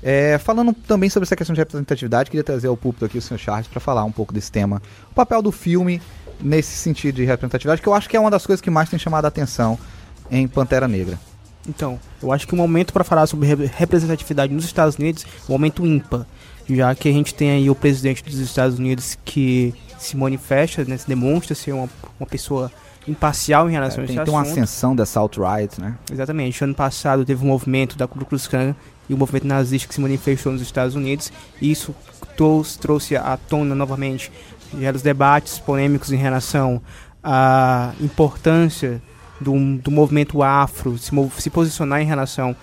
É, falando também sobre essa questão de representatividade, queria trazer ao púlpito aqui o Sr. Charles para falar um pouco desse tema. O papel do filme nesse sentido de representatividade, que eu acho que é uma das coisas que mais tem chamado a atenção em Pantera Negra. Então, eu acho que o momento para falar sobre re- representatividade nos Estados Unidos é um momento ímpar, já que a gente tem aí o presidente dos Estados Unidos que se manifesta, né, se demonstra ser uma, uma pessoa imparcial em relação a É, tem, esse tem uma ascensão dessa alt-right, né? Exatamente. Ano passado teve um movimento da Ku Klux Klan e o movimento nazista que se manifestou nos Estados Unidos. E isso trouxe, trouxe à tona novamente já os debates polêmicos em relação à importância do, do movimento afro se, se posicionar em relação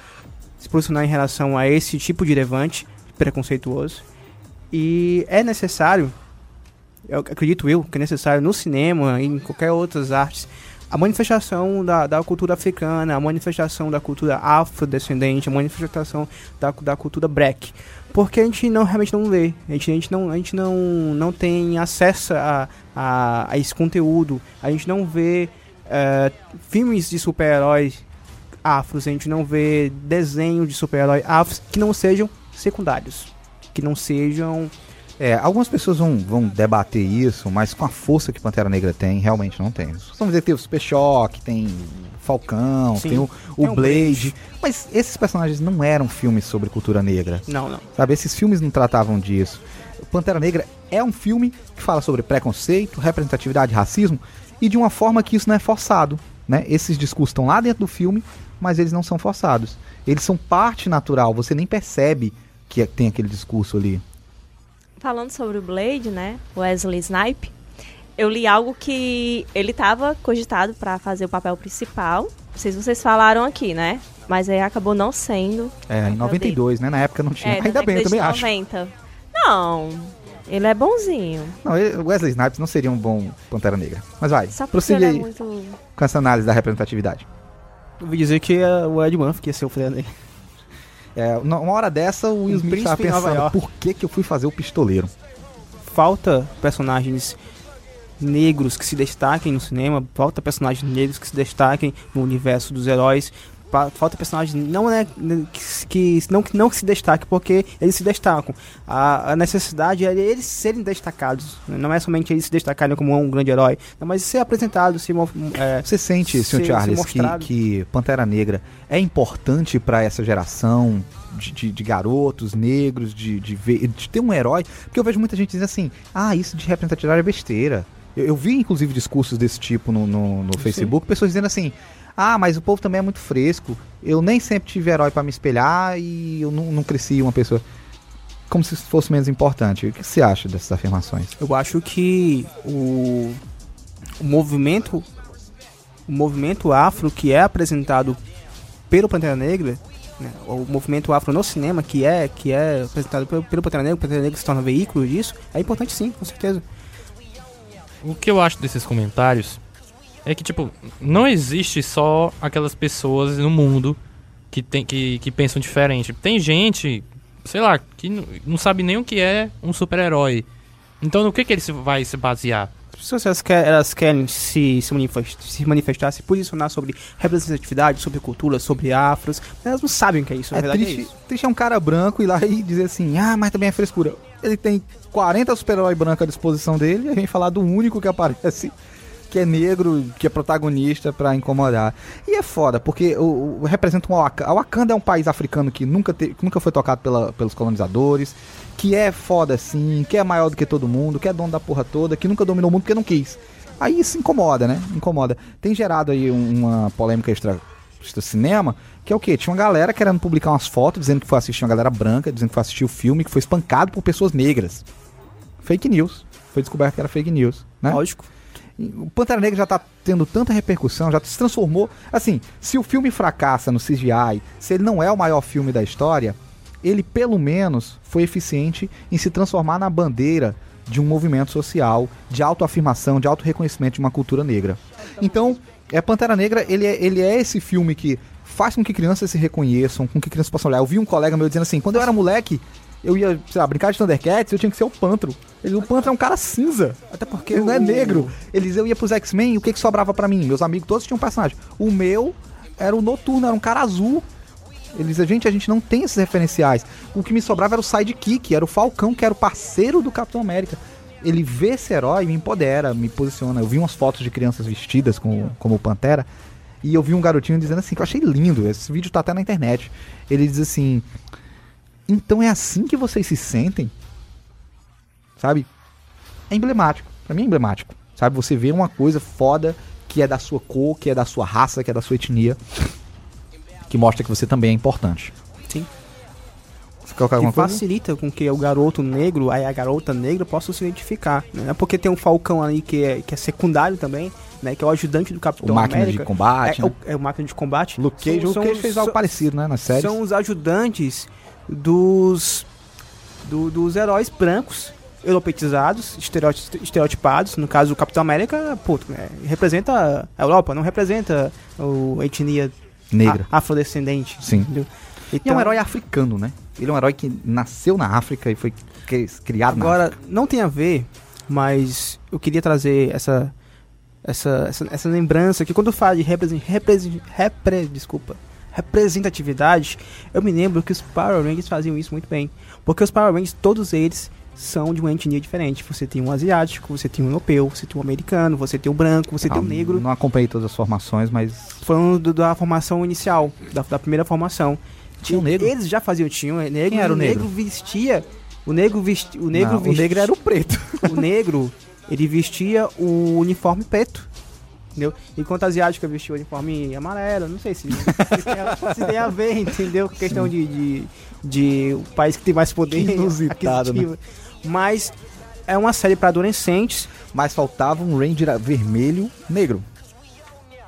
se posicionar em relação a esse tipo de levante preconceituoso. E é necessário, eu acredito eu, que é necessário no cinema e em qualquer outras artes a manifestação da, da cultura africana, a manifestação da cultura afrodescendente, a manifestação da, da cultura black. Porque a gente não realmente não vê, a gente, a gente, não, a gente não, não tem acesso a, a, a esse conteúdo, a gente não vê eh, filmes de super-heróis afros, a gente não vê desenho de super-herói afros que não sejam secundários, que não sejam É, algumas pessoas vão, vão debater isso, mas com a força que Pantera Negra tem, realmente não tem. Vamos dizer que tem o Super Choque, tem Falcão, Sim, tem o, o o Blade, Blade. mas esses personagens não eram filmes sobre cultura negra. não, não. Sabe, esses filmes não tratavam disso. Pantera Negra é um filme que fala sobre preconceito, representatividade, racismo e de uma forma que isso não é forçado, né? Esses discursos estão lá dentro do filme, mas eles não são forçados. Eles são parte natural, você nem percebe que tem aquele discurso ali. Falando sobre o Blade, né? Wesley Snipe, eu li algo que ele estava cogitado para fazer o papel principal. Não sei se vocês falaram aqui, né? Mas aí acabou não sendo. É, em 92, né? Na época não tinha. É, Ainda bem, eu também de acho. 90. Não, ele é bonzinho. Não, o Wesley Snipes não seria um bom Pantera Negra. Mas vai, Só prossiga é muito. com essa análise da representatividade. Eu ouvi dizer que é o Ed Murphy que ia ser o Fred É, uma hora dessa, o Will Smith estava pensando, por que, que eu fui fazer o pistoleiro? falta personagens negros que se destaquem no cinema, falta personagens negros que se destaquem no universo dos heróis, falta personagens não é que, não que não que se destaquem porque eles se destacam. A, a necessidade é eles serem destacados, né? não é somente eles se destacarem como um grande herói, não, mas ser apresentado, se mo- é, Você sente, Sr. Charles, que, que Pantera Negra é importante para essa geração de, de- de garotos negros, de, de, ver- de ter um herói? Porque eu vejo muita gente dizendo assim, ah, isso de representatividade é besteira. Eu, eu vi, inclusive, discursos desse tipo no, no, no Facebook, pessoas dizendo assim, ah, mas o povo também é muito fresco, eu nem sempre tive herói para me espelhar e eu não, não cresci uma pessoa... Como se isso fosse menos importante. O que você acha dessas afirmações? Eu acho que o, o movimento o movimento afro que é apresentado pelo Pantera Negra, né, o movimento afro no cinema que é que é apresentado pelo, pelo Pantera Negra, o Pantera Negra se torna veículo disso, é importante sim, com certeza. O que eu acho desses comentários é que, tipo, não existe só aquelas pessoas no mundo que, tem, que, que pensam diferente. Tem gente, sei lá, que não sabe nem o que é um super-herói. Então, no que, que ele se- vai se basear? As pessoas elas querem, elas querem se, se, manifestar, se manifestar, se posicionar sobre representatividade, sobre cultura, sobre afros, mas elas não sabem o que é isso, na É verdade é triste, isso. triste é um cara branco ir lá e dizer assim, ah, mas também é frescura. Ele tem 40 super-heróis brancos à disposição dele e a gente falar do único que aparece que é negro, que é protagonista pra incomodar. E é foda, porque o, o- representa um Wakanda. A Wakanda é um país africano que nunca, te- que nunca foi tocado pela- pelos colonizadores, que é foda assim, que é maior do que todo mundo, que é dono da porra toda, que nunca dominou o mundo porque não quis. Aí isso incomoda, né? Incomoda. Tem gerado aí um- uma polêmica extra, extra cinema, que é o quê? Tinha uma galera querendo publicar umas fotos dizendo que foi assistir uma galera branca, dizendo que foi assistir o filme, que foi espancado por pessoas negras. Fake news. Foi descoberto que era fake news, né? Lógico. O Pantera Negra já tá tendo tanta repercussão, já se transformou. Assim, se o filme fracassa no CGI, se ele não é o maior filme da história, ele pelo menos foi eficiente em se transformar na bandeira de um movimento social, de autoafirmação, de autorreconhecimento de uma cultura negra. Então, é Pantera Negra, ele é, ele é esse filme que faz com que crianças se reconheçam, com que crianças possam olhar. Eu vi um colega meu dizendo assim, quando eu era moleque, eu ia, sei lá, brincar de Thundercats, eu tinha que ser o Pantro. Ele, o Pantro é um cara cinza. Até porque ele não é negro. Eles, eu ia pros X-Men e o que, que sobrava pra mim? Meus amigos todos tinham um personagem. O meu era o Noturno, era um cara azul. Eles, a gente, a gente não tem esses referenciais. O que me sobrava era o Sidekick, era o Falcão, que era o parceiro do Capitão América. Ele vê esse herói, me empodera, me posiciona. Eu vi umas fotos de crianças vestidas com, como Pantera. E eu vi um garotinho dizendo assim, que eu achei lindo. Esse vídeo tá até na internet. Ele diz assim: Então é assim que vocês se sentem? Sabe? É emblemático. Pra mim é emblemático. Sabe? Você vê uma coisa foda que é da sua cor, que é da sua raça, que é da sua etnia. Que mostra que você também é importante. Sim. Você quer que alguma coisa? facilita com que o garoto negro, aí a garota negra possa se identificar. Né? Não é porque tem um Falcão ali que é, que é secundário também, né? Que é o ajudante do Capitão O máquina América. de combate. É, né? o, é o máquina de combate. Luke Cage, São- o são Cage fez algo são- parecido, né? Nas séries. São os ajudantes dos do- dos heróis brancos europeitizados, estereoti- estereotipados. No caso, o Capitão América, pô, é, representa a Europa, não representa a etnia Negra. a- afrodescendente. Sim. entendeu? E é Então, um herói africano, né? Ele é um herói que nasceu na África e foi cri- criado na Agora, África. não tem a ver, mas eu queria trazer essa essa, essa, essa lembrança que quando fala de represen, represen, repre, desculpa, representatividade, eu me lembro que os Power Rangers faziam isso muito bem. Porque os Power Rangers, todos eles são de uma etnia diferente. Você tem um asiático, você tem um europeu, você tem um americano, você tem um branco, você tem um Ah, negro. Não acompanhei todas as formações, mas Falando do- da formação inicial, da, da primeira formação. Tinha um negro? Eles já faziam, tinha um negro. Quem era o e negro? vestia. O negro vestia. O negro Não, o vestia, negro era o preto. o negro, ele vestia o uniforme preto. Entendeu? Enquanto a asiática vestia o uniforme amarelo, não sei se, se, tem, a, se tem a ver, entendeu? Com questão de, de, de o país que tem mais poder inusitado, né? Mas é uma série para adolescentes. Mas faltava um Ranger vermelho negro.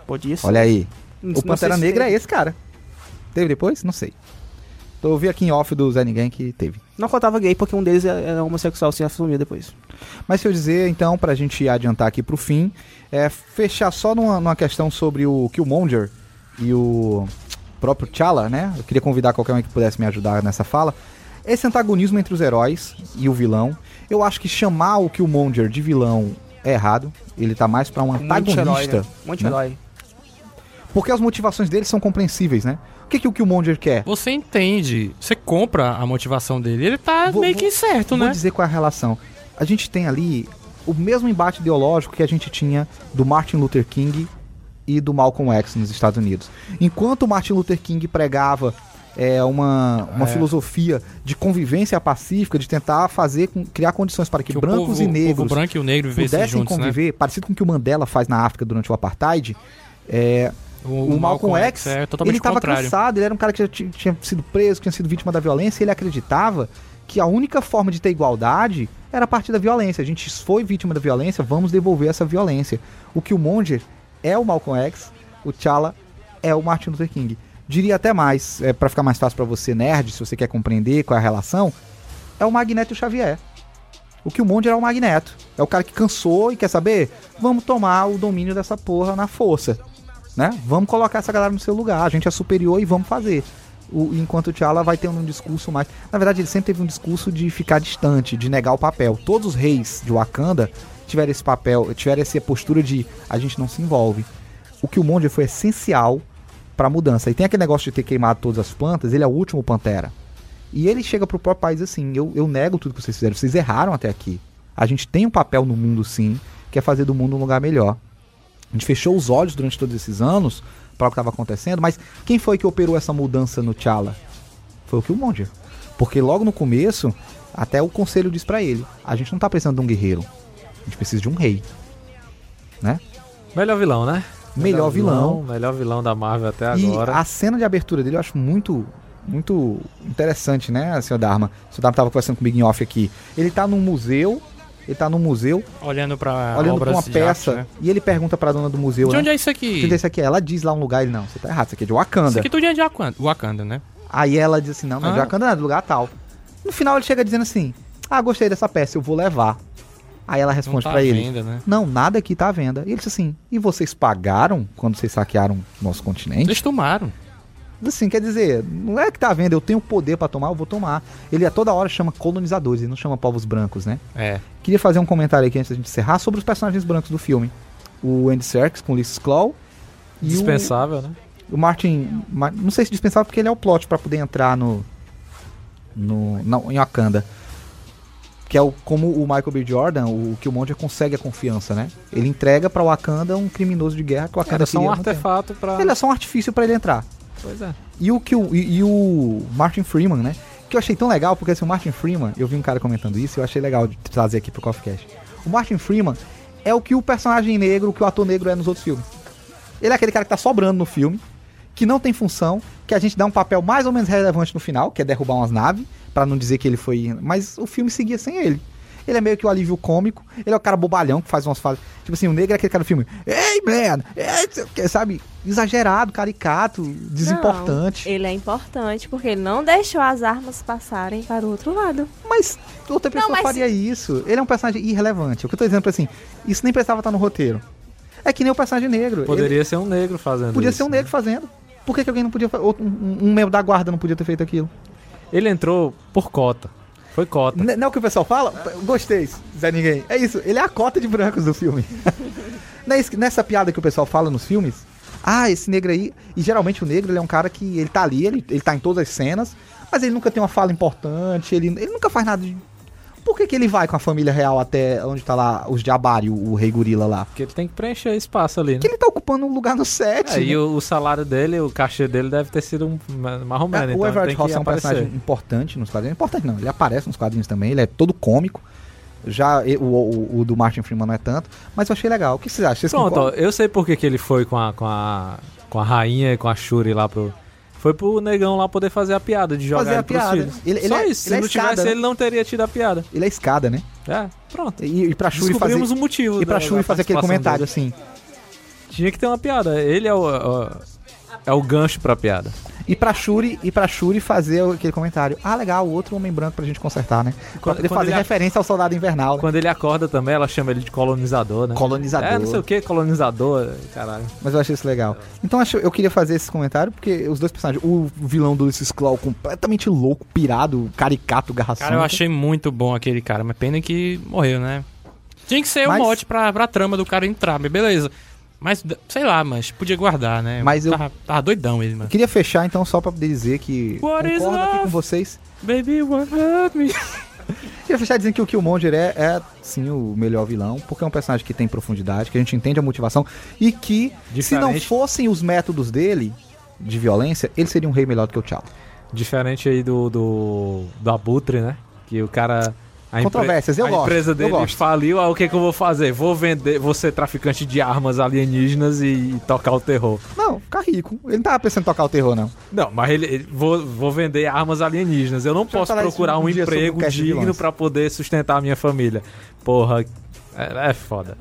Podia ser. Olha aí. Não- O Pantera Negra é esse cara. Teve depois? Não sei. Então, eu ouvi aqui em off do Zé Ninguém que teve. Não contava gay porque um deles era homossexual, se assumiu depois. Mas se eu dizer, então, pra gente adiantar aqui pro fim, é fechar só numa, numa questão sobre o Killmonger e o próprio T'Challa, né? Eu queria convidar qualquer um que pudesse me ajudar nessa fala. Esse antagonismo entre os heróis e o vilão, eu acho que chamar o Killmonger de vilão é errado. Ele tá mais pra um Um anti-herói, antagonista. né? Um anti-herói. Porque as motivações dele são compreensíveis, né? O que, que o Killmonger quer? Você entende, você compra a motivação dele. Ele tá Vou- meio vou- que certo, Vou né? dizer qual é a relação. A gente tem ali o mesmo embate ideológico que a gente tinha do Martin Luther King e do Malcolm X nos Estados Unidos. Enquanto o Martin Luther King pregava é, uma, uma filosofia de convivência pacífica, de tentar fazer, com- criar condições para que, Que brancos povo- e negros branco e negro pudessem juntos, né? conviver, parecido com o que o Mandela faz na África durante o Apartheid, é, o, Malcolm, X, é ele estava cansado, ele era um cara que já ti- tinha sido preso, que tinha sido vítima da violência, e ele acreditava que a única forma de ter igualdade era a partir da violência. A gente foi vítima da violência, vamos devolver essa violência. O Killmonger é o Malcolm X, o T'Challa é o Martin Luther King. Diria até mais, é, para ficar mais fácil para você, nerd, se você quer compreender qual é a relação, é o Magneto e o Xavier. O Killmonger é o Magneto. É o cara que cansou e quer saber? Vamos tomar o domínio dessa porra na força. Né? Vamos colocar essa galera no seu lugar. A gente é superior e vamos fazer. O, enquanto o T'Challa vai tendo um discurso mais. Na verdade, ele sempre teve um discurso de ficar distante, de negar o papel. Todos os reis de Wakanda tiveram esse papel, tiveram essa postura de a gente não se envolve. O Killmonger foi essencial pra mudança. E tem aquele negócio de ter queimado todas as plantas, ele é o último Pantera. E ele chega pro próprio país assim: eu, eu nego tudo que vocês fizeram, vocês erraram até aqui. A gente tem um papel no mundo sim, que é fazer do mundo um lugar melhor. A gente fechou os olhos durante todos esses anos para o que estava acontecendo, mas quem foi que operou essa mudança no T'Challa? Foi o Killmonger. Porque logo no começo, até o conselho diz pra ele: a gente não tá precisando de um guerreiro, a gente precisa de um rei. Né? Melhor vilão, né? Melhor vilão. Melhor vilão da Marvel até E agora. a cena de abertura dele eu acho muito muito interessante, né, senhor Dharma? O senhor Dharma tava conversando comigo em off aqui. Ele tá num museu, ele tá num museu, Olhando pra olhando pra uma de peça, arte, né? e ele pergunta pra dona do museu, De né? onde é isso "De aqui? onde é isso aqui? Ela diz lá um lugar, ele, não, você tá errado, isso aqui é de Wakanda. Isso aqui tudo é de Wakanda, Wakanda, né? Aí ela diz assim, não, não é de Ah. Wakanda, não, é do lugar tal. No final ele chega dizendo assim, ah, gostei dessa peça, eu vou levar. Aí ela Não responde tá à pra ele, venda, né? não, nada aqui tá à venda. E ele disse assim, e vocês pagaram quando vocês saquearam nosso continente? Eles tomaram. Assim, quer dizer, não é que tá à venda, eu tenho poder pra tomar, eu vou tomar. Ele a toda hora chama colonizadores, ele não chama povos brancos, né? É. Queria fazer um comentário aqui antes da gente encerrar sobre os personagens brancos do filme. O Andy Serkis com Ulysses Claw e o, Dispensável, né? o Martin, Ma- não sei se dispensável porque ele é o plot pra poder entrar no no não, em Wakanda. Que é o, como o Michael B. Jordan, o Killmonger consegue a confiança, né? Ele entrega pra Wakanda um criminoso de guerra que o Wakanda Era só um artefato pra. Ele é só um artifício pra ele entrar. Pois é. E o, que o, e, e o Martin Freeman, né? Que eu achei tão legal, porque assim, o Martin Freeman, eu vi um cara comentando isso eu achei legal de trazer aqui pro Coffee Cash. O Martin Freeman é o que o personagem negro, o que o ator negro é nos outros filmes. Ele é aquele cara que tá sobrando no filme, que não tem função, que a gente dá um papel mais ou menos relevante no final, que é derrubar umas naves, pra não dizer que ele foi. Mas o filme seguia sem ele. Ele é meio que o alívio cômico, ele é o cara bobalhão que faz umas falas. Tipo assim, o negro é aquele cara do filme. Ei, man! Ei, não sei o quê", sabe? Exagerado, caricato, desimportante. Não, ele é importante porque ele não deixou as armas passarem para o outro lado. Mas outra pessoa mas- faria isso. Ele é um personagem irrelevante. O que eu tô dizendo é assim, isso nem precisava estar no roteiro. É que nem o personagem negro. Poderia Ele ser um negro fazendo podia isso, ser um né? negro fazendo. Por que, que alguém não podia fazer? Um- um membro da guarda não podia ter feito aquilo? Ele entrou por cota. Foi cota. N- não é o que o pessoal fala? Gostei, Zé Ninguém. É isso, ele é a cota de brancos do filme. É Nessa piada que o pessoal fala nos filmes, ah, esse negro aí. E geralmente o negro ele é um cara que ele tá ali, ele, ele tá em todas as cenas, mas ele nunca tem uma fala importante, ele, ele nunca faz nada de. Por que, que ele vai com a família real até onde tá lá os Jabari, o, o rei gorila lá? Porque ele tem que preencher espaço ali, né? Que ele tá ocupando um lugar no set. É, né? e o, o salário dele, o cachê dele deve ter sido um ma- marromeno. É, então o Everett Ross é um aparecer. personagem importante nos quadrinhos. Importante não, ele aparece nos quadrinhos também, ele é todo cômico. Já o, o- o do Martin Freeman não é tanto, mas eu achei legal. O que vocês acham? Vocês Pronto, ó, eu sei por que que ele foi com a, com a, com a rainha e com a Shuri lá pro... Foi pro negão lá poder fazer a piada, de jogar Fazer a piada. filhos. Ele- Só é- isso. ele é Se não escada, tivesse né? ele, não teria tido a piada. Ele é escada, né? É, pronto. E, e pra Shuri fazer, o motivo. e pra Shuri fazer aquele comentário dele. assim. Tinha que ter uma piada. Ele é o, o- é o gancho pra piada. E pra Shuri, e pra Shuri fazer aquele comentário. Ah, legal, outro homem branco pra gente consertar, né? Pra Quando- poder quando fazer ele- referência ao soldado invernal. Né? Quando ele acorda também, ela chama ele de colonizador, né? Colonizador. É, não sei o que, colonizador, caralho. Mas eu achei isso legal. Então eu queria fazer esse comentário, porque os dois personagens, o vilão do Ulysses Claw completamente louco, pirado, caricato, garra Cara, eu achei muito bom aquele cara, mas pena que morreu, né? Tinha que ser Mas- o mote pra, pra trama do cara entrar, mas beleza. Mas, sei lá, mas podia guardar, né? Mas eu- Tava, tava doidão ele, mano. Queria fechar então só pra poder dizer que What is concordo aqui com vocês. Baby, what hurt me? Queria fechar dizendo que o Killmonger é, é sim o melhor vilão, porque é um personagem que tem profundidade, que a gente entende a motivação e que se não Diferente. fossem os métodos dele de violência, ele seria um rei melhor do que o T'Challa. Diferente aí do, do, do Abutre, né? Que o cara. A Controvérsias, eu a gosto, empresa eu dele gosto. faliu, aí o que, que eu vou fazer? Vou vender, vou ser traficante de armas alienígenas e, e tocar o terror. Não, ficar rico. Ele não tava pensando em tocar o terror, não. Não, mas ele, ele- vou, vou vender armas alienígenas. Eu não eu posso procurar um um emprego digno pra poder sustentar a minha família. Porra, é, é foda.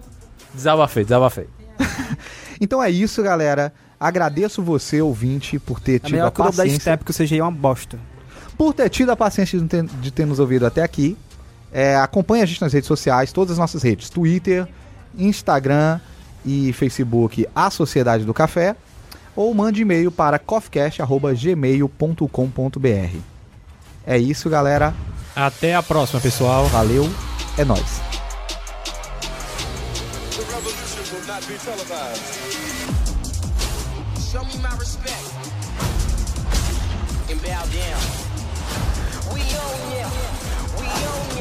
Desabafei, desabafei. Então é isso, galera. Agradeço você, ouvinte, por ter É tido a o Lobo da paciência. Step, que o CGI é uma bosta. por ter tido a paciência de ter, de ter nos ouvido até aqui. É, acompanhe a gente nas redes sociais, todas as nossas redes: Twitter, Instagram e Facebook, A Sociedade do Café. Ou mande e-mail para coffeecast.gmail.com.br. É isso, galera. Até a próxima, pessoal. Valeu, é nóis. Show me my respect and bow down.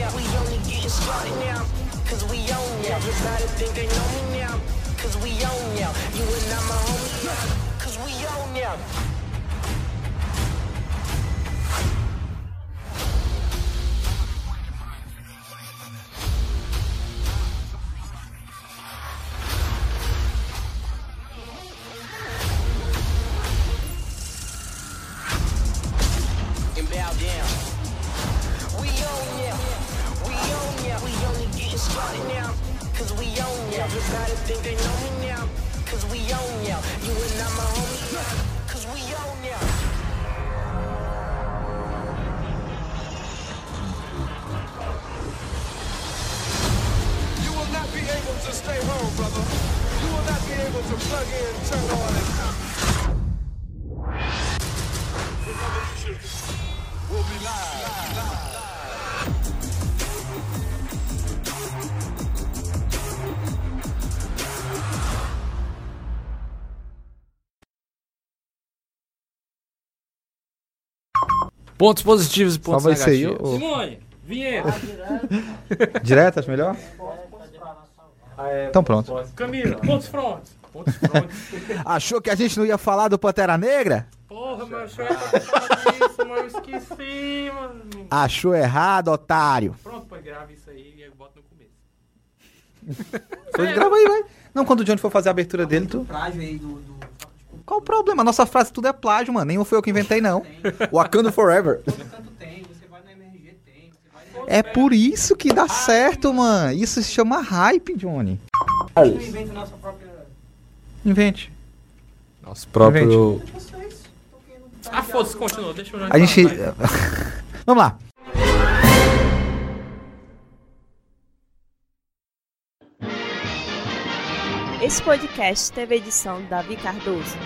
Own. We only getting started now. Cause we own ya. Everybody think they know me now. cause we own ya. You and I'm a homie, cause we own ya. Pontos positivos e pontos negativos. eu. Simone, vinheta. Direto, acho melhor? Então pronto. Camila, pontos frontes. Pontos frontes. Achou que a gente não ia falar do Pantera Negra? Porra, meu, falar disso, mas eu esqueci, mano. Achou errado, otário. Pronto, pô, grava isso aí e eu boto no começo. Grava aí, vai. Não, quando o Johnny for fazer a abertura dele, tu. Aí do. Qual o problema? Nossa frase tudo é plágio, mano. Nenhum foi eu que inventei, não. Wakanda Forever. É por isso que dá certo, mano. Isso se chama hype, Johnny. Não inventa nossa própria. Invente. Nosso próprio. Ah, foda-se, continua, deixa eu A gente. Vamos lá. Esse podcast teve edição Davi Cardoso.